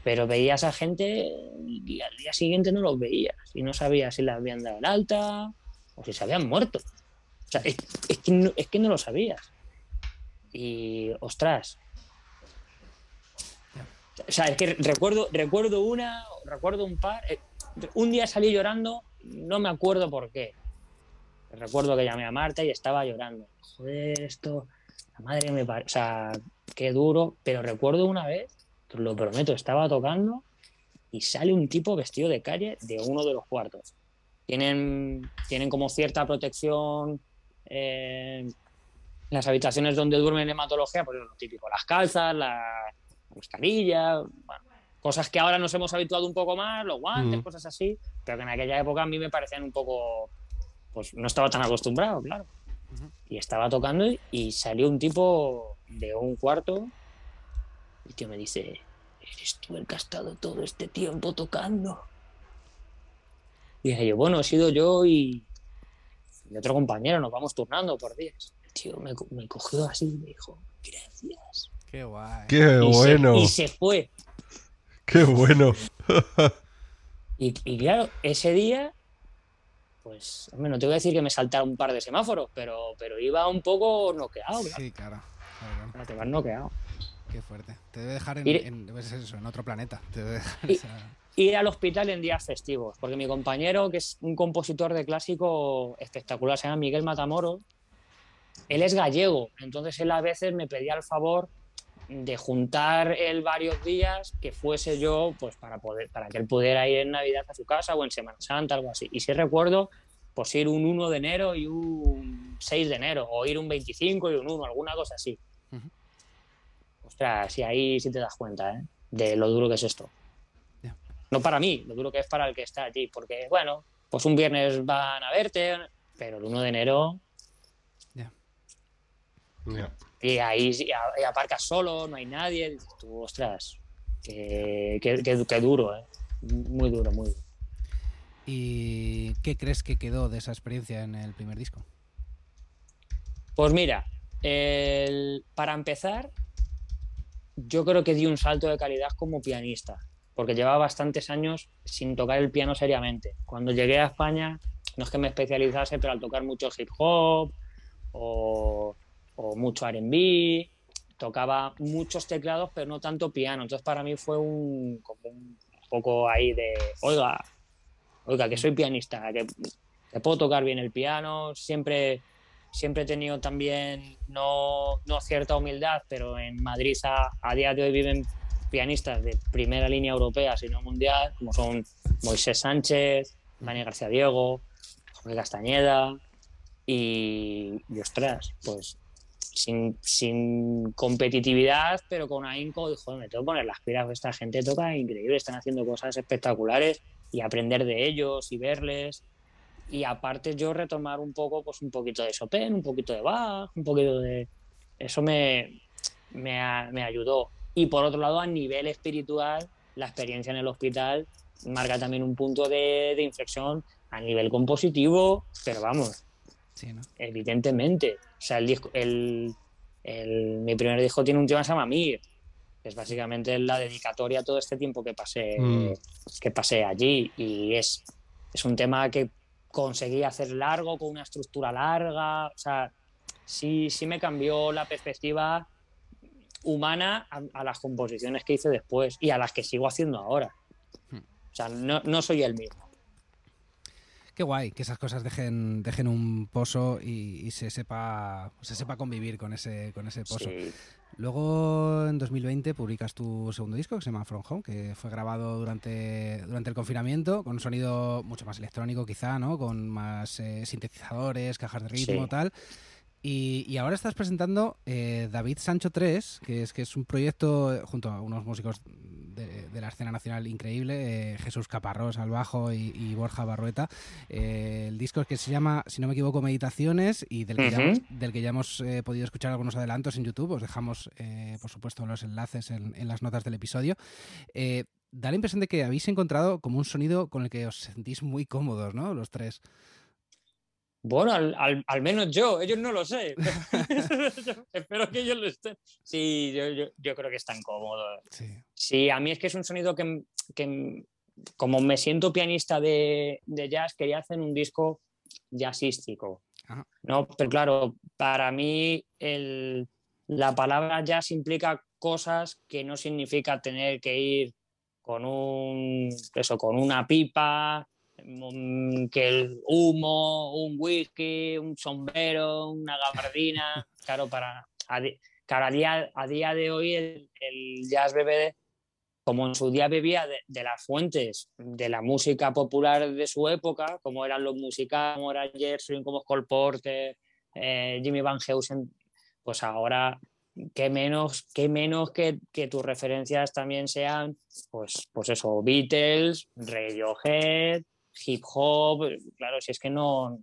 Pero veías a gente y al día siguiente no los veías y no sabías si la habían dado el alta o si se habían muerto. O sea, es, que, no, es que no lo sabías. y ostras. O sea, es que recuerdo, recuerdo una, recuerdo un par. eh, Un día salí llorando, no me acuerdo por qué. Recuerdo que llamé a Marta y estaba llorando. Joder, esto, la madre me parece. O sea, qué duro. Pero recuerdo una vez, lo prometo, estaba tocando y sale un tipo vestido de calle de uno de los cuartos. Tienen, tienen como cierta protección eh, las habitaciones donde duermen en hematología, pues lo típico, las calzas, la mascarilla, bueno, cosas que ahora nos hemos habituado un poco más, los guantes, Mm. cosas así, pero que en aquella época a mí me parecían un poco, pues no estaba tan acostumbrado, claro. Y estaba tocando y, y salió un tipo de un cuarto y tío me dice, ¿eres tú el que ha estado todo este tiempo tocando? Y dije yo, bueno, he sido yo y, y otro compañero, nos vamos turnando por días. El tío me, me cogió así y me dijo, gracias. Qué guay. Qué Y se- bueno, y se fue. qué bueno. Y, y claro, ese día, pues, hombre, no te voy a decir que me saltaron un par de semáforos, pero, pero iba un poco noqueado, claro. Sí, claro. claro, claro. Te vas noqueado. Qué fuerte. Te debe dejar en, Ir- en- eso, en otro planeta. Te debe dejar Y- esa- Ir al hospital en días festivos, porque mi compañero, que es un compositor de clásico espectacular, se llama Miguel Matamoros, él es gallego, entonces él a veces me pedía el favor de juntar él varios días que fuese yo, pues para poder, para que él pudiera ir en Navidad a su casa o en Semana Santa, algo así. Y si recuerdo, pues ir un 1 de enero y un 6 de enero, o ir un 25 y un 1, alguna cosa así. Ujú. Ostras, y ahí sí te das cuenta, ¿eh? De lo duro que es esto. Ya. No para mí, lo duro que es para el que está allí, porque, bueno, pues un viernes van a verte, pero el 1 de enero Y ahí y aparcas solo, no hay nadie. Dices tú, ostras, qué, qué- qué- qué duro, ¿eh? Muy duro, muy duro. ¿Y qué crees que quedó de esa experiencia en el primer disco? Pues mira, el- para empezar, yo creo que di un salto de calidad como pianista, porque llevaba bastantes años sin tocar el piano seriamente. Cuando llegué a España, no es que me especializase, pero al tocar mucho hip hop o, o mucho RB, tocaba muchos teclados, pero no tanto piano. Entonces para mí fue un, poco ahí de, oiga, oiga, que soy pianista, que, puedo tocar bien el piano, siempre siempre he tenido también, no, no cierta humildad, pero en Madrid a, día de hoy viven pianistas de primera línea europea, sino mundial, como son Moisés Sánchez, Dani García Diego, Jorge Castañeda y, y ostras, pues sin, sin competitividad, pero con ahínco, dijo, me tengo que poner las pilas, esta gente toca increíble, están haciendo cosas espectaculares y aprender de ellos y verles y aparte yo retomar un poco, pues un poquito de Chopin, un poquito de Bach, un poquito de... Eso me, me, me ayudó. Y por otro lado, a nivel espiritual, la experiencia en el hospital marca también un punto de, de inflexión a nivel compositivo, pero vamos, Sí, ¿no? evidentemente. O sea, el disco, el, el- mi primer disco tiene un tema que se llama Mir, que es básicamente la dedicatoria a todo este tiempo que pasé, Mm. que pasé allí. Y es, es un tema que conseguí hacer largo, con una estructura larga. O sea, sí, sí me cambió la perspectiva humana a, a las composiciones que hice después y a las que sigo haciendo ahora. Hmm. O sea, no, no soy el mismo. Qué guay que esas cosas dejen, dejen un pozo y, y se sepa se sepa convivir con ese con ese pozo. Sí. Luego en 2020 publicas tu segundo disco que se llama From Home, que fue grabado durante, durante el confinamiento con un sonido mucho más electrónico quizá, ¿no? Con más eh, sintetizadores, cajas de ritmo, Sí. tal. Y, y ahora estás presentando eh, David Sancho 3, que es, que es un proyecto eh, junto a unos músicos de, de la escena nacional increíble, eh, Jesús Caparrós al bajo y, y Borja Barrueta. Eh, el disco que se llama, si no me equivoco, Meditaciones y del que ya, Ujú. del que ya hemos podido escuchar algunos adelantos en YouTube. Os dejamos, por supuesto, los enlaces en, en las notas del episodio. Da la impresión de que habéis encontrado como un sonido con el que os sentís muy cómodos, ¿no? Los tres. Bueno, al, al- al menos yo, ellos no lo sé. pero Espero que ellos lo estén. Sí, yo, yo- yo creo que están cómodos. Sí. Sí, a mí es que es un sonido que, que como me siento pianista de, de jazz, quería hacer un disco jazzístico. Ajá. ¿no? Pero claro, para mí el, la palabra jazz implica cosas que no significa tener que ir con un eso, con una pipa, que el humo, un whisky, un sombrero, una gabardina, claro, para a, día, a día de hoy el, jazz bebe como en su día bebía de, las fuentes de la música popular de su época, como eran los musicales, como era Gershwin, como Cole Porter, eh, Jimmy Van Heusen, pues ahora qué menos, qué menos que, que, tus referencias también sean, pues, pues eso, Beatles, Radiohead, hip hop, claro, si es que no,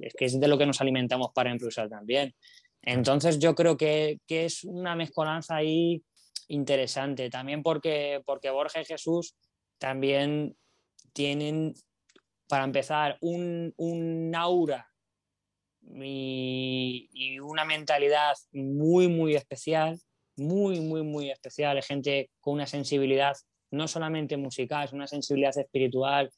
es que es de lo que nos alimentamos para impulsar también. Entonces yo creo que, que es una mezcolanza ahí interesante, también porque, porque Borja y Jesús también tienen, para empezar, un, un aura y, y, una mentalidad muy, muy especial, muy, muy, muy especial, gente con una sensibilidad no solamente musical, es una sensibilidad espiritual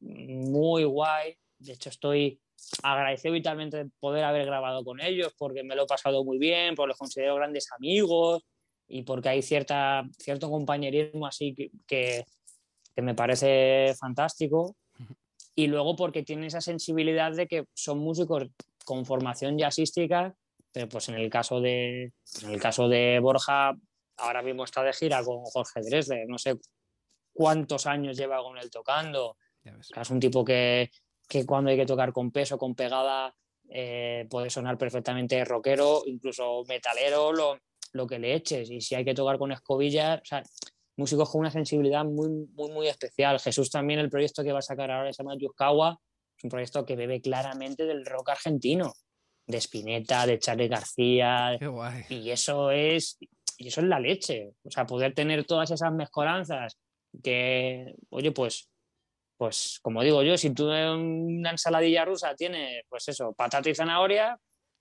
muy guay. De hecho, estoy agradecido vitalmente de poder haber grabado con ellos porque me lo he pasado muy bien, porque los considero grandes amigos y porque hay cierta, cierto compañerismo así que, que, me parece fantástico. Y luego porque tienen esa sensibilidad de que son músicos con formación jazzística, pero pues en el caso de, pues en el caso de Borja, ahora mismo está de gira con Jorge Dresde, no sé cuántos años lleva con él tocando, es un tipo que, que, cuando hay que tocar con peso, con pegada, eh, puede sonar perfectamente rockero, incluso metalero, lo, lo, que le eches. Y si hay que tocar con escobillas, o sea, músicos con una sensibilidad muy, muy, muy especial. Jesús también, el proyecto que va a sacar ahora se llama Yuscawa, es un proyecto que bebe claramente del rock argentino, de Spinetta, de Charlie García. Y eso es, y eso es la leche. O sea, poder tener todas esas mezcolanzas que, oye, pues pues como digo yo, si tú en una ensaladilla rusa tienes, pues eso, patata y zanahoria,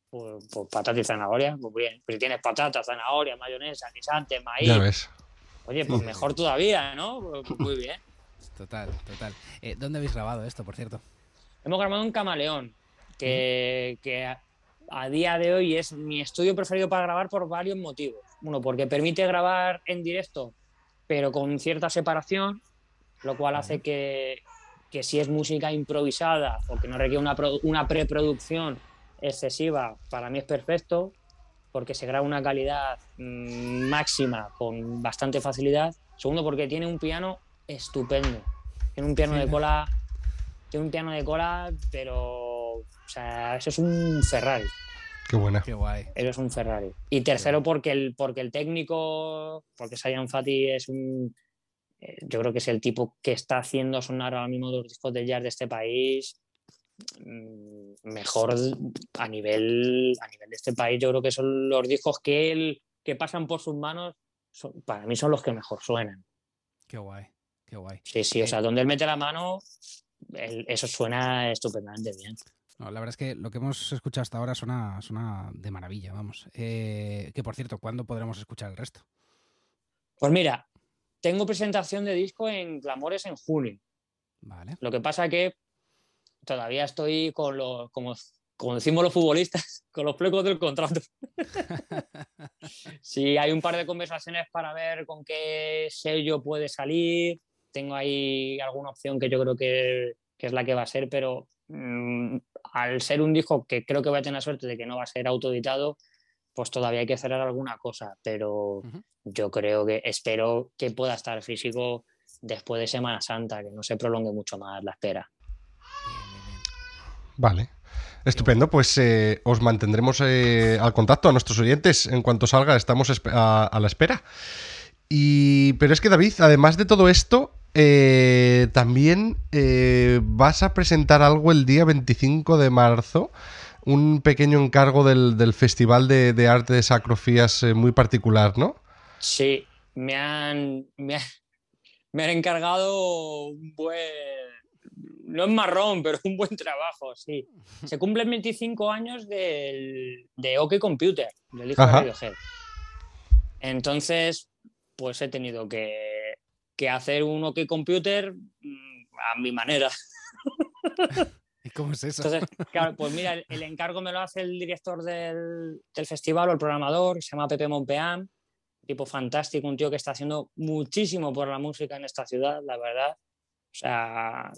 pues, pues patata y zanahoria, pues bien. Pero si tienes patata, zanahoria, mayonesa, guisante, maíz. Ya ves. Oye, pues mejor todavía, ¿no? Pues, muy bien. Total, total. Eh, ¿Dónde habéis grabado esto, por cierto? Hemos grabado en Camaleón, que, que a, día de hoy es mi estudio preferido para grabar por varios motivos. Uno, porque permite grabar en directo, pero con cierta separación lo cual hace que, que si es música improvisada o que no requiere una, una preproducción excesiva, para mí es perfecto, porque se graba una calidad mm, máxima con bastante facilidad. Segundo, porque tiene un piano estupendo. Tiene un piano de cola, tiene un piano de cola, pero, o sea, eso es un Ferrari. Qué buena. Qué guay. Eso es un Ferrari. Y tercero, porque el, porque el técnico, porque Sayan Fati es un, yo creo que es el tipo que está haciendo sonar ahora mismo los discos de jazz de este país mm, mejor a nivel, a nivel de este país. Yo creo que son los discos que él, que pasan por sus manos, para mí son los que mejor suenan. Qué guay, qué guay. Sí, sí, o eh, sea, donde él mete la mano, eso suena estupendamente bien. la verdad es que lo que hemos escuchado hasta ahora suena, suena de maravilla, vamos. Eh, que por cierto, ¿cuándo podremos escuchar el resto? Pues mira, tengo presentación de disco en Clamores en junio. Vale. Lo que pasa que todavía estoy con los, como, como decimos los futbolistas, con los plecos del contrato. sí, hay un par de conversaciones para ver con qué sello puede salir. Tengo ahí alguna opción que yo creo que, que es la que va a ser, pero mm, al ser un disco que creo que voy a tener la suerte de que no va a ser autoeditado, pues todavía hay que cerrar alguna cosa, pero yo creo que espero que pueda estar físico después de Semana Santa, que no se prolongue mucho más la espera. Vale. Estupendo, pues eh, os mantendremos eh, al contacto a nuestros oyentes en cuanto salga, estamos a, la espera. Y, pero es que David, además de todo esto, eh, también vas a presentar algo el día 25 de marzo un pequeño encargo del, Festival de, Arte de Sacrofías eh, muy particular, ¿no? Sí, me han, me, han encargado un buen, no es marrón, pero un buen trabajo, sí. Se cumplen 25 años del, de OK Computer, del hijo de Radiohead. Entonces, pues he tenido que, que hacer un OK Computer mm, a mi manera. ¿Y cómo es eso? Entonces, claro, pues mira, el, el encargo me lo hace el director del, del festival o el programador, se llama Pepe Monpeán, tipo fantástico, un tío que está haciendo muchísimo por la música en esta ciudad, la verdad. O sea,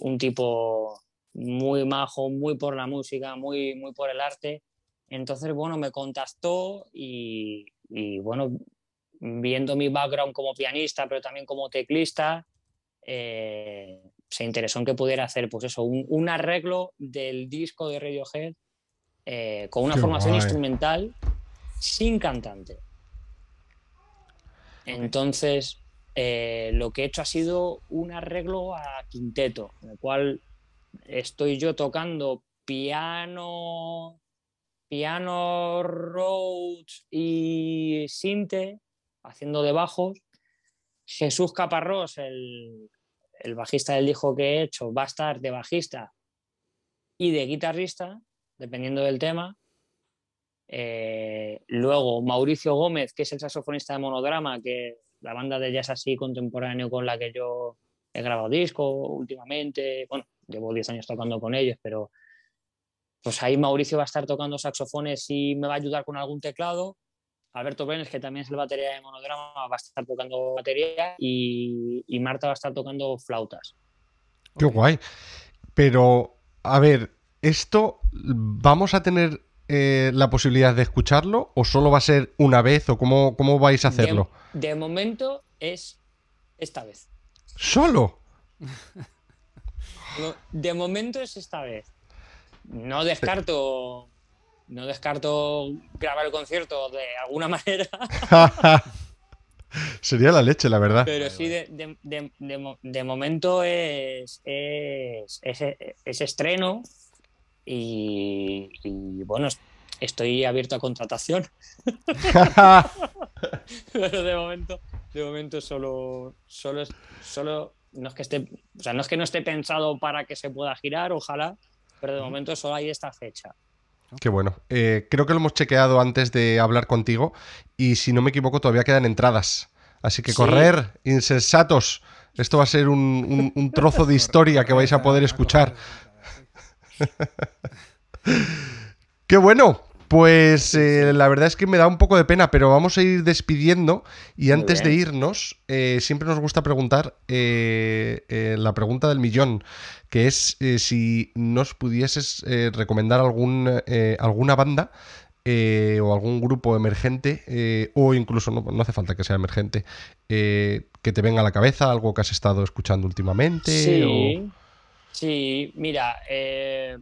un tipo muy majo, muy por la música, muy, muy por el arte. Entonces, bueno, me contactó y, y, bueno, viendo mi background como pianista, pero también como teclista, eh, se interesó en que pudiera hacer, pues eso, un, un arreglo del disco de Radiohead eh, con una Qué formación guay. instrumental sin cantante. Entonces, eh, lo que he hecho ha sido un arreglo a quinteto, en el cual estoy yo tocando piano, piano Rhodes y sinte, haciendo de bajos. Jesús Caparrós, el, el bajista del disco que he hecho, va a estar de bajista y de guitarrista, dependiendo del tema. Eh, luego Mauricio Gómez, que es el saxofonista de Monodrama, que la banda de jazz así contemporáneo con la que yo he grabado disco últimamente. Bueno, llevo 10 años tocando con ellos, pero pues ahí Mauricio va a estar tocando saxofones y me va a ayudar con algún teclado. Alberto Brenes, que también es el batería de Monodrama, va a estar tocando batería y, y Marta va a estar tocando flautas. Qué guay. Pero, a ver, ¿esto vamos a tener eh, la posibilidad de escucharlo o solo va a ser una vez o cómo, cómo vais a hacerlo? De, de momento es esta vez. ¿Solo? De momento es esta vez. No descarto, no descarto grabar el concierto de alguna manera, Sería la leche, la verdad. pero sí de, de- de- de mo- de momento es, es, es- es estreno y, y, bueno, estoy abierto a contratación, pero de momento, de momento solo, solo, es- solo no es que esté, o sea, no es que no esté pensado para que se pueda girar, ojalá, pero de momento solo hay esta fecha. Qué bueno. Eh, creo que lo hemos chequeado antes de hablar contigo y si no me equivoco todavía quedan entradas. Así que Sí. correr, insensatos. Esto va a ser un, un- un trozo de historia que vais a poder escuchar. Qué bueno. Pues eh, la verdad es que me da un poco de pena, pero vamos a ir despidiendo. Y antes de irnos, eh, siempre nos gusta preguntar eh, la pregunta del millón, que es si nos pudieses recomendar algún, alguna banda eh, o algún grupo emergente, eh, o incluso no, no hace falta que sea emergente, eh, que te venga a la cabeza, algo que has estado escuchando últimamente. Sí, sí, mira, eh,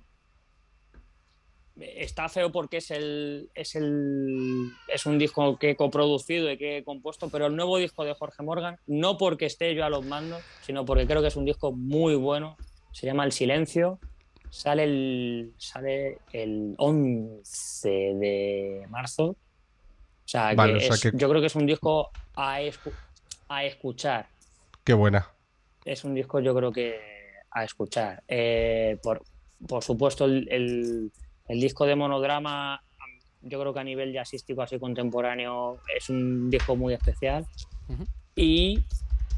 está feo porque es el, es el es un disco que he coproducido y que he compuesto, pero el nuevo disco de Jorge Morgan, no porque esté yo a los mandos, sino porque creo que es un disco muy bueno. Se llama El Silencio. Sale el, sale el 11 de marzo. O sea, Vale, o sea es- que- yo creo que es un disco a, escu- a escuchar Qué buena. es un disco yo creo que a escuchar. Eh, por, por supuesto, el, el- el disco de monodrama, yo creo que a nivel jazzístico así contemporáneo es un disco muy especial. Ujú. Y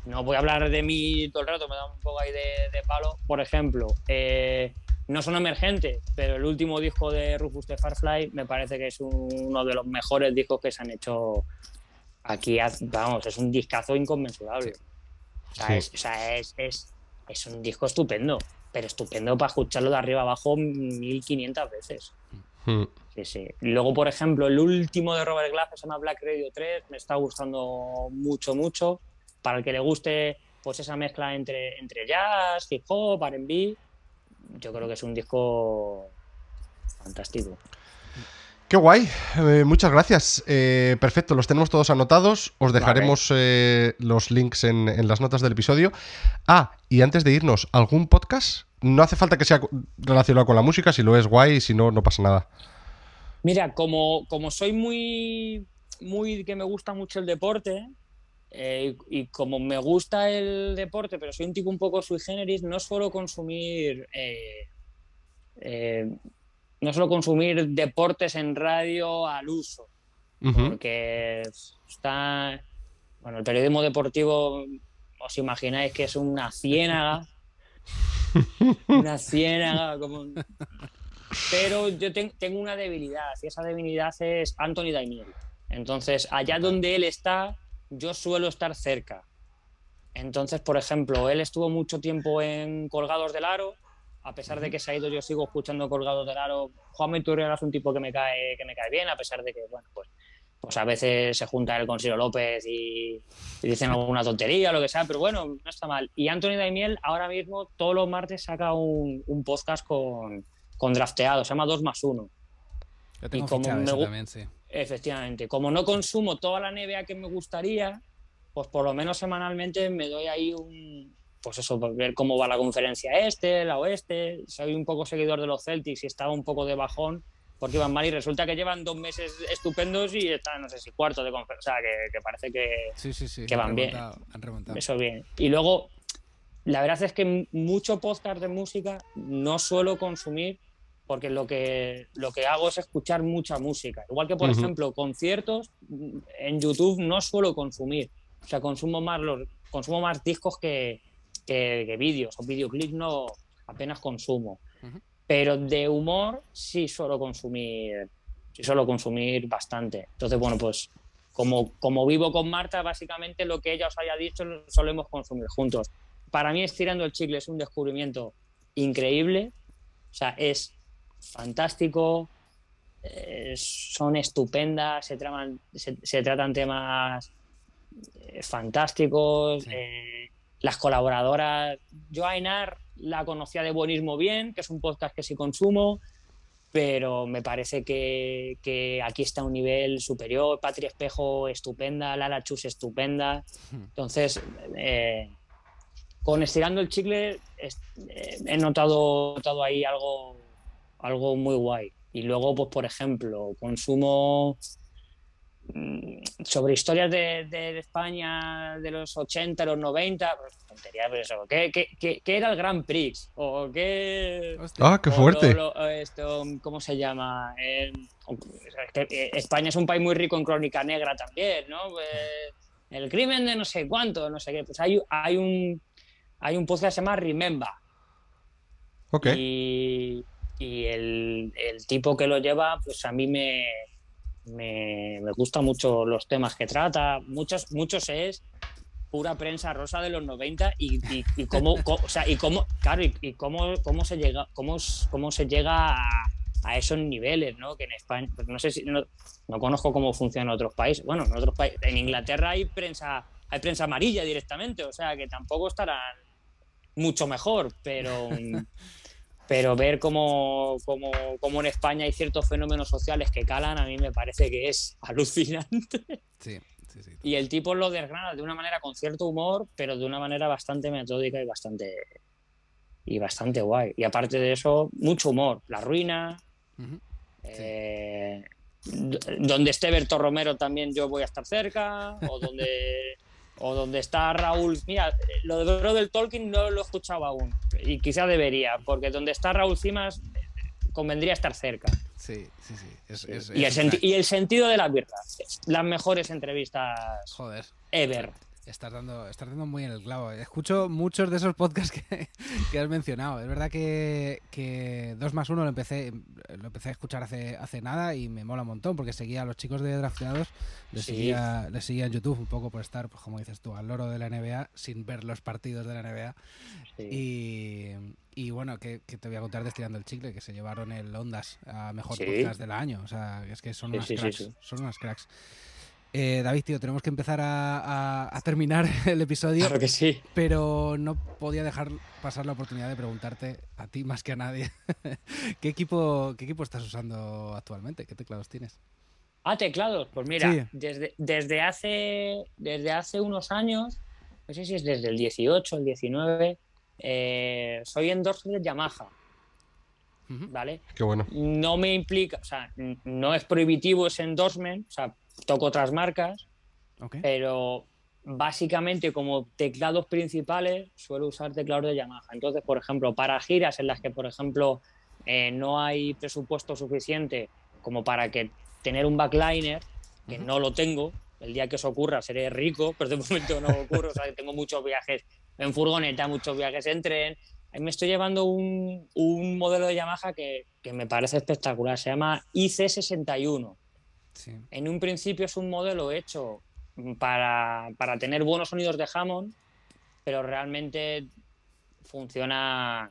no voy a hablar de mí todo el rato, me da un poco ahí de, de palo. Por ejemplo, eh, no son emergentes, pero el último disco de Rufus de Farfly me parece que es uno de los mejores discos que se han hecho aquí. Vamos, es un discazo inconmensurable. O sea, Sí. es, o sea, es, es- es un disco estupendo, pero estupendo para escucharlo de arriba abajo 1500 veces. Mm. Sí, sí. Luego, por ejemplo, el último de Robert Glass, que se llama Black Radio 3, me está gustando mucho, mucho. Para el que le guste pues esa mezcla entre, entre jazz, hip hop, R&B, yo creo que es un disco fantástico. Qué guay, eh, muchas gracias. Eh, perfecto, los tenemos todos anotados. Os dejaremos eh, los links en, en las notas del episodio. Ah, y antes de irnos, ¿algún podcast? No hace falta que sea relacionado con la música, si lo es guay, si no, no pasa nada. Mira, como, como soy muy, muy que me gusta mucho el deporte, eh, y, y como me gusta el deporte, pero soy un tipo un poco sui generis, no suelo consumir eh, eh, no suelo consumir deportes en radio al uso, Ujú. porque está bueno, el periodismo deportivo os imagináis que es una ciénaga una ciénaga, como... un- Pero yo ten- tengo una debilidad, y esa debilidad es Anthony Daimiel. Entonces, allá donde él está, yo suelo estar cerca. Entonces, por ejemplo, él estuvo mucho tiempo en Colgados del Aro, a pesar de que se ha ido, yo sigo escuchando Colgados del Aro. Juan Iturriaga es un tipo que me cae, que me cae bien, a pesar de que, bueno, pues, pues a veces se junta él con Ciro López y, y dicen alguna tontería o lo que sea, pero bueno, no está mal. Y Anthony Daimiel ahora mismo todos los martes saca un, un podcast con, con drafteado, se llama 2 más 1. Yo tengo Y como me también, sí. Efectivamente, como no consumo toda la NBA que me gustaría, pues por lo menos semanalmente me doy ahí un, pues eso, por ver cómo va la conferencia este, la oeste. Soy un poco seguidor de los Celtics y estaba un poco de bajón porque iban mal y resulta que llevan dos meses estupendos y están, no sé si cuarto de conferencia, o sea, que, que parece que Sí, sí, sí. que van bien. remontado, Han remontado. eso bien. Y luego, la verdad es que mucho podcast de música no suelo consumir porque lo que, lo que hago es escuchar mucha música. Igual que, por ejemplo, conciertos en YouTube no suelo consumir. O sea, consumo más, los, consumo más discos que, que, que vídeos o videoclips no apenas consumo. Pero de humor sí suelo consumir, sí suelo consumir bastante. Entonces, bueno, pues como, como vivo con Marta, básicamente lo que ella os haya dicho lo solemos consumir juntos. Para mí, Estirando el Chicle es un descubrimiento increíble. O sea, es fantástico, eh, son estupendas, se, traman- se, se tratan temas eh, fantásticos. Sí. eh, las colaboradoras, yo a Ainar la conocía de Buenismo Bien, que es un podcast que sí consumo, pero me parece que, que aquí está a un nivel superior. Patri Espejo, estupenda, Lara Chus, estupenda. Entonces, eh, con Estirando el Chicle eh, he notado, notado ahí algo, algo muy guay. Y luego, pues, por ejemplo, consumo sobre historias de, de España de los 80, los 90, pues, tontería, pero eso. ¿Qué, qué, qué- qué era el Grand Prix? ¿O qué. Ah, qué fuerte. lo- lo- esto, ¿Cómo se llama? Eh, eh, España es un país muy rico en crónica negra también, ¿no? Pues, el crimen de no sé cuánto, no sé qué. Pues hay, hay un hay un podcast que se llama Remember. Ok. Y, y el, el tipo que lo lleva, pues a mí me, me, me gustan mucho los temas que trata. Muchos, muchos es pura prensa rosa de los 90 y, y, y cómo, o sea, y cómo, claro, y, y cómo, cómo se llega, cómo, cómo se llega a, a esos niveles, ¿no? Que en España, pues no sé si, no, no conozco cómo funciona en otros países. Bueno, en otros países, en Inglaterra hay prensa, hay prensa amarilla directamente, o sea que tampoco estarán mucho mejor, pero pero ver cómo, cómo, cómo en España hay ciertos fenómenos sociales que calan, a mí me parece que es alucinante. Sí, sí, sí. Y el tipo lo desgrana de una manera con cierto humor, pero de una manera bastante metódica y bastante y bastante guay. Y aparte de eso, mucho humor. La ruina. Eh, donde esté Berto Romero también yo voy a estar cerca. O donde, o donde está Raúl. Mira, lo de Bro del Tolkien no lo he escuchado aún. Y quizá debería, porque donde está Raúl Cimas convendría estar cerca. Sí, sí, sí. Es, es- Y el, y el sentido de la birra. Las mejores entrevistas Joder. ever. Estás dando, estás dando muy en el clavo. Escucho muchos de esos podcasts que, que has mencionado. Es verdad que, que 2 más 1 lo empecé, lo empecé a escuchar hace, hace nada y me mola un montón porque seguía a los chicos de Drafteados, les, Sí. seguía, les seguía en YouTube un poco por estar, pues como dices tú, al loro de la NBA sin ver los partidos de la NBA. Sí. Y, y bueno, que, que te voy a contar de Estirando el Chicle, que se llevaron el Ondas a Mejor Sí. Podcast del año. O sea, es que son unas cracks. Son unas cracks. Eh, David, tío, tenemos que empezar a, a- a terminar el episodio, Claro que sí. pero no podía dejar pasar la oportunidad de preguntarte a ti más que a nadie ¿qué equipo, qué equipo estás usando actualmente? ¿Qué teclados tienes? Ah, teclados. Pues mira, Sí. desde, desde, hace, desde hace unos años, no sé si es desde el 18, el 19, eh, soy endorser de Yamaha. ¿vale? Qué bueno. No me implica, o sea, no es prohibitivo ese endorsement, o sea, toco otras marcas, Ok. pero básicamente como teclados principales suelo usar teclados de Yamaha. Entonces, por ejemplo, para giras en las que, por ejemplo, eh, no hay presupuesto suficiente como para que tener un backliner, que Ujú. no lo tengo, el día que eso ocurra seré rico, pero de momento no ocurre, o sea, que tengo muchos viajes en furgoneta, muchos viajes en tren, ahí me estoy llevando un, un modelo de Yamaha que, que, me parece espectacular. Se llama IC61. Sí. En un principio es un modelo hecho para, para tener buenos sonidos de Hammond, pero realmente funciona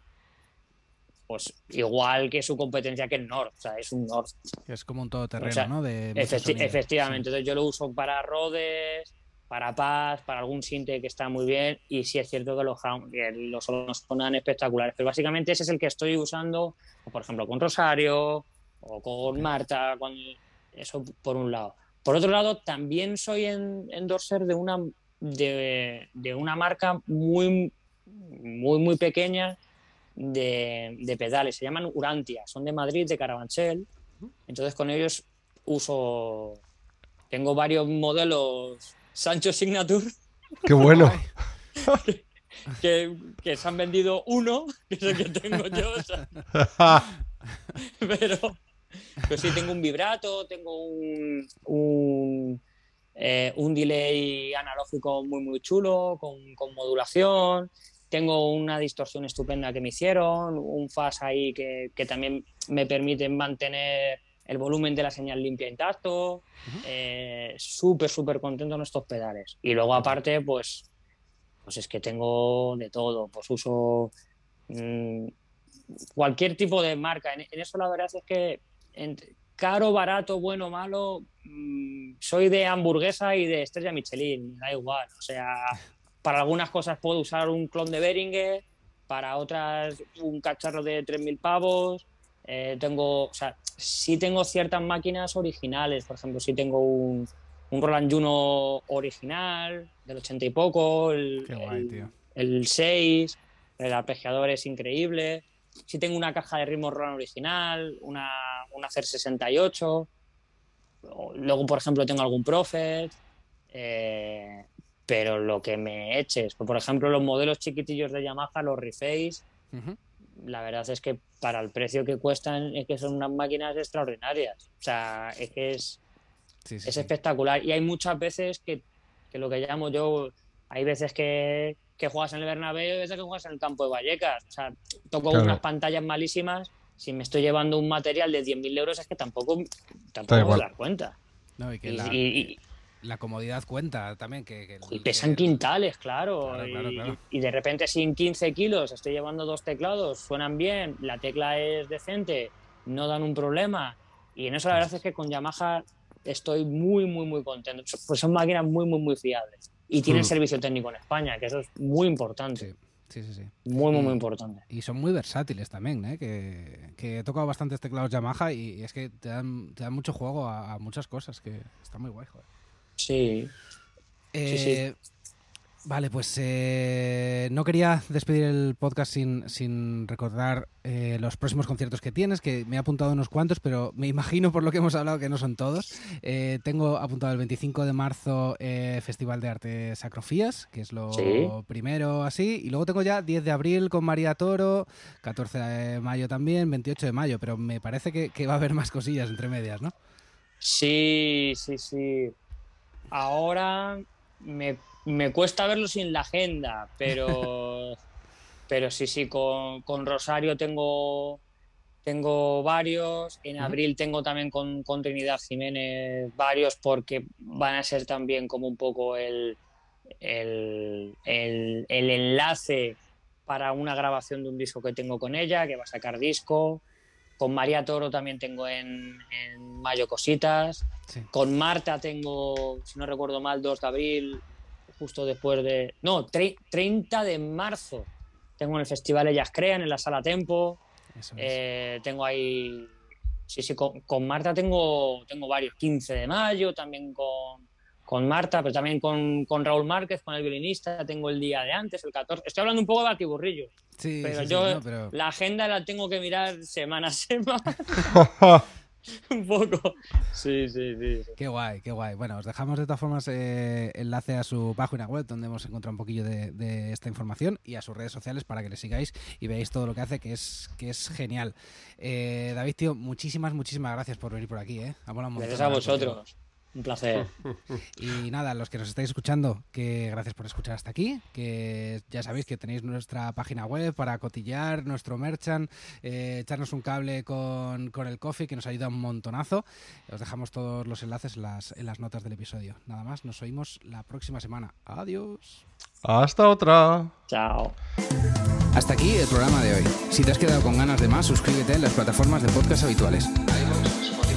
pues igual que su competencia que el Nord, o sea, es un Nord. Es como un todoterreno, ¿no? De efectivamente, entonces yo lo uso para Rhodes, para Paz, para algún sinte que está muy bien y sí es cierto que los, que los sonan espectaculares, pero básicamente ese es el que estoy usando, por ejemplo, con Rosario o con Marta, con... eso por un lado. Por otro lado, también soy en, endorser de una, de, de una marca muy, muy, muy pequeña de, pedales, se llaman Urantia, son de Madrid, de Carabanchel. Entonces con ellos uso, tengo varios modelos Sancho Signature. ¡Qué bueno! que, se han vendido uno, que es el que tengo yo. pero, pero sí, tengo un vibrato, tengo un, un, eh, un delay analógico muy, muy chulo, con, con modulación. Tengo una distorsión estupenda que me hicieron, un faz ahí que, también me permite mantener el volumen de la señal limpia intacto. Eh, súper, súper contento con estos pedales. Y luego aparte, pues, pues es que tengo de todo. Pues uso mm, cualquier tipo de marca. En, eso la verdad es que caro, barato, bueno, malo, mm, soy de hamburguesa y de estrella Michelin, da igual. O sea, para algunas cosas puedo usar un clon de Behringer, para otras un cacharro de 3.000 pavos. Eh, tengo, o sea, sí tengo ciertas máquinas originales. Por ejemplo, sí tengo un, un Roland Juno original del 80 y poco, el, el, 6, el arpegiador es increíble. Sí tengo una caja de ritmo Roland original, una, una CER68. Luego, por ejemplo, tengo algún Prophet. Eh, pero lo que me eches, por ejemplo, los modelos chiquitillos de Yamaha, los Reface, la verdad es que para el precio que cuestan es que son unas máquinas extraordinarias. O sea, es que es, es espectacular. Y hay muchas veces que, que, lo que llamo yo, hay veces que, que juegas en el Bernabéu y hay veces que juegas en el campo de Vallecas. O sea, toco unas pantallas malísimas. Si me estoy llevando un material de 10.000 euros es que tampoco, tampoco me dar cuenta. No, y que y, la comodidad cuenta también. Que, y pesan quintales, claro. y, de repente sin 15 kilos estoy llevando dos teclados, suenan bien, la tecla es decente, no dan un problema. Y en eso la verdad es que con Yamaha estoy muy, muy, muy contento. Pues son máquinas muy, muy, muy fiables. Y tienen mm. servicio técnico en España, que eso es muy importante. Sí, sí, sí. Muy, muy, muy importante. Y son muy versátiles también, ¿eh? que, que, he tocado bastantes teclados Yamaha y, es que te dan, te dan mucho juego a, muchas cosas, que está muy guay, joder. Sí. Eh, vale, pues eh, no quería despedir el podcast sin, sin recordar eh, los próximos conciertos que tienes, que me he apuntado unos cuantos, pero me imagino por lo que hemos hablado que no son todos. tengo apuntado el 25 de marzo Festival de Arte Sacrofías, que es lo primero así, y luego tengo ya 10 de abril con María Toro, 14 de mayo también, 28 de mayo, pero me parece que, que va a haber más cosillas entre medias, ¿no? Sí, sí, sí. Ahora me, cuesta verlo sin la agenda, pero, pero sí, sí, con, Rosario tengo, tengo varios. En abril tengo también con, Trinidad Jiménez varios porque van a ser también como un poco el, el, enlace para una grabación de un disco que tengo con ella, que va a sacar disco. Con María Toro también tengo en, mayo cositas. Con Marta tengo, si no recuerdo mal, 2 de abril, justo después de... No, 30 de marzo. Tengo en el Festival Ellas Crean, en la Sala Tempo. Eh, tengo ahí... Sí, sí, con, con, Marta tengo, tengo varios. 15 de mayo, también con, con Marta, pero también con, con, Raúl Márquez, con el violinista, tengo el día de antes, el 14. Estoy hablando un poco de Batiburrillo. Sí, pero yo la agenda la tengo que mirar semana a semana. un poco. Sí, sí, sí. Qué guay, qué guay. Bueno, os dejamos de todas formas eh, enlace a su página web donde hemos encontrado un poquillo de, esta información y a sus redes sociales para que le sigáis y veáis todo lo que hace, que es, que es genial. Eh, David, tío, muchísimas, muchísimas gracias por venir por aquí. ¿eh? gracias a vosotros. Un placer. Y nada, los que nos estáis escuchando, que gracias por escuchar hasta aquí, que ya sabéis que tenéis nuestra página web para cotillar, nuestro merchant, eh, echarnos un cable con, con, el coffee, que nos ayuda un montonazo. Os dejamos todos los enlaces en las, en las notas del episodio. Nada más, nos oímos la próxima semana. Adiós. Hasta otra. Chao. Hasta aquí el programa de hoy. Si te has quedado con ganas de más, suscríbete en las plataformas de podcast habituales.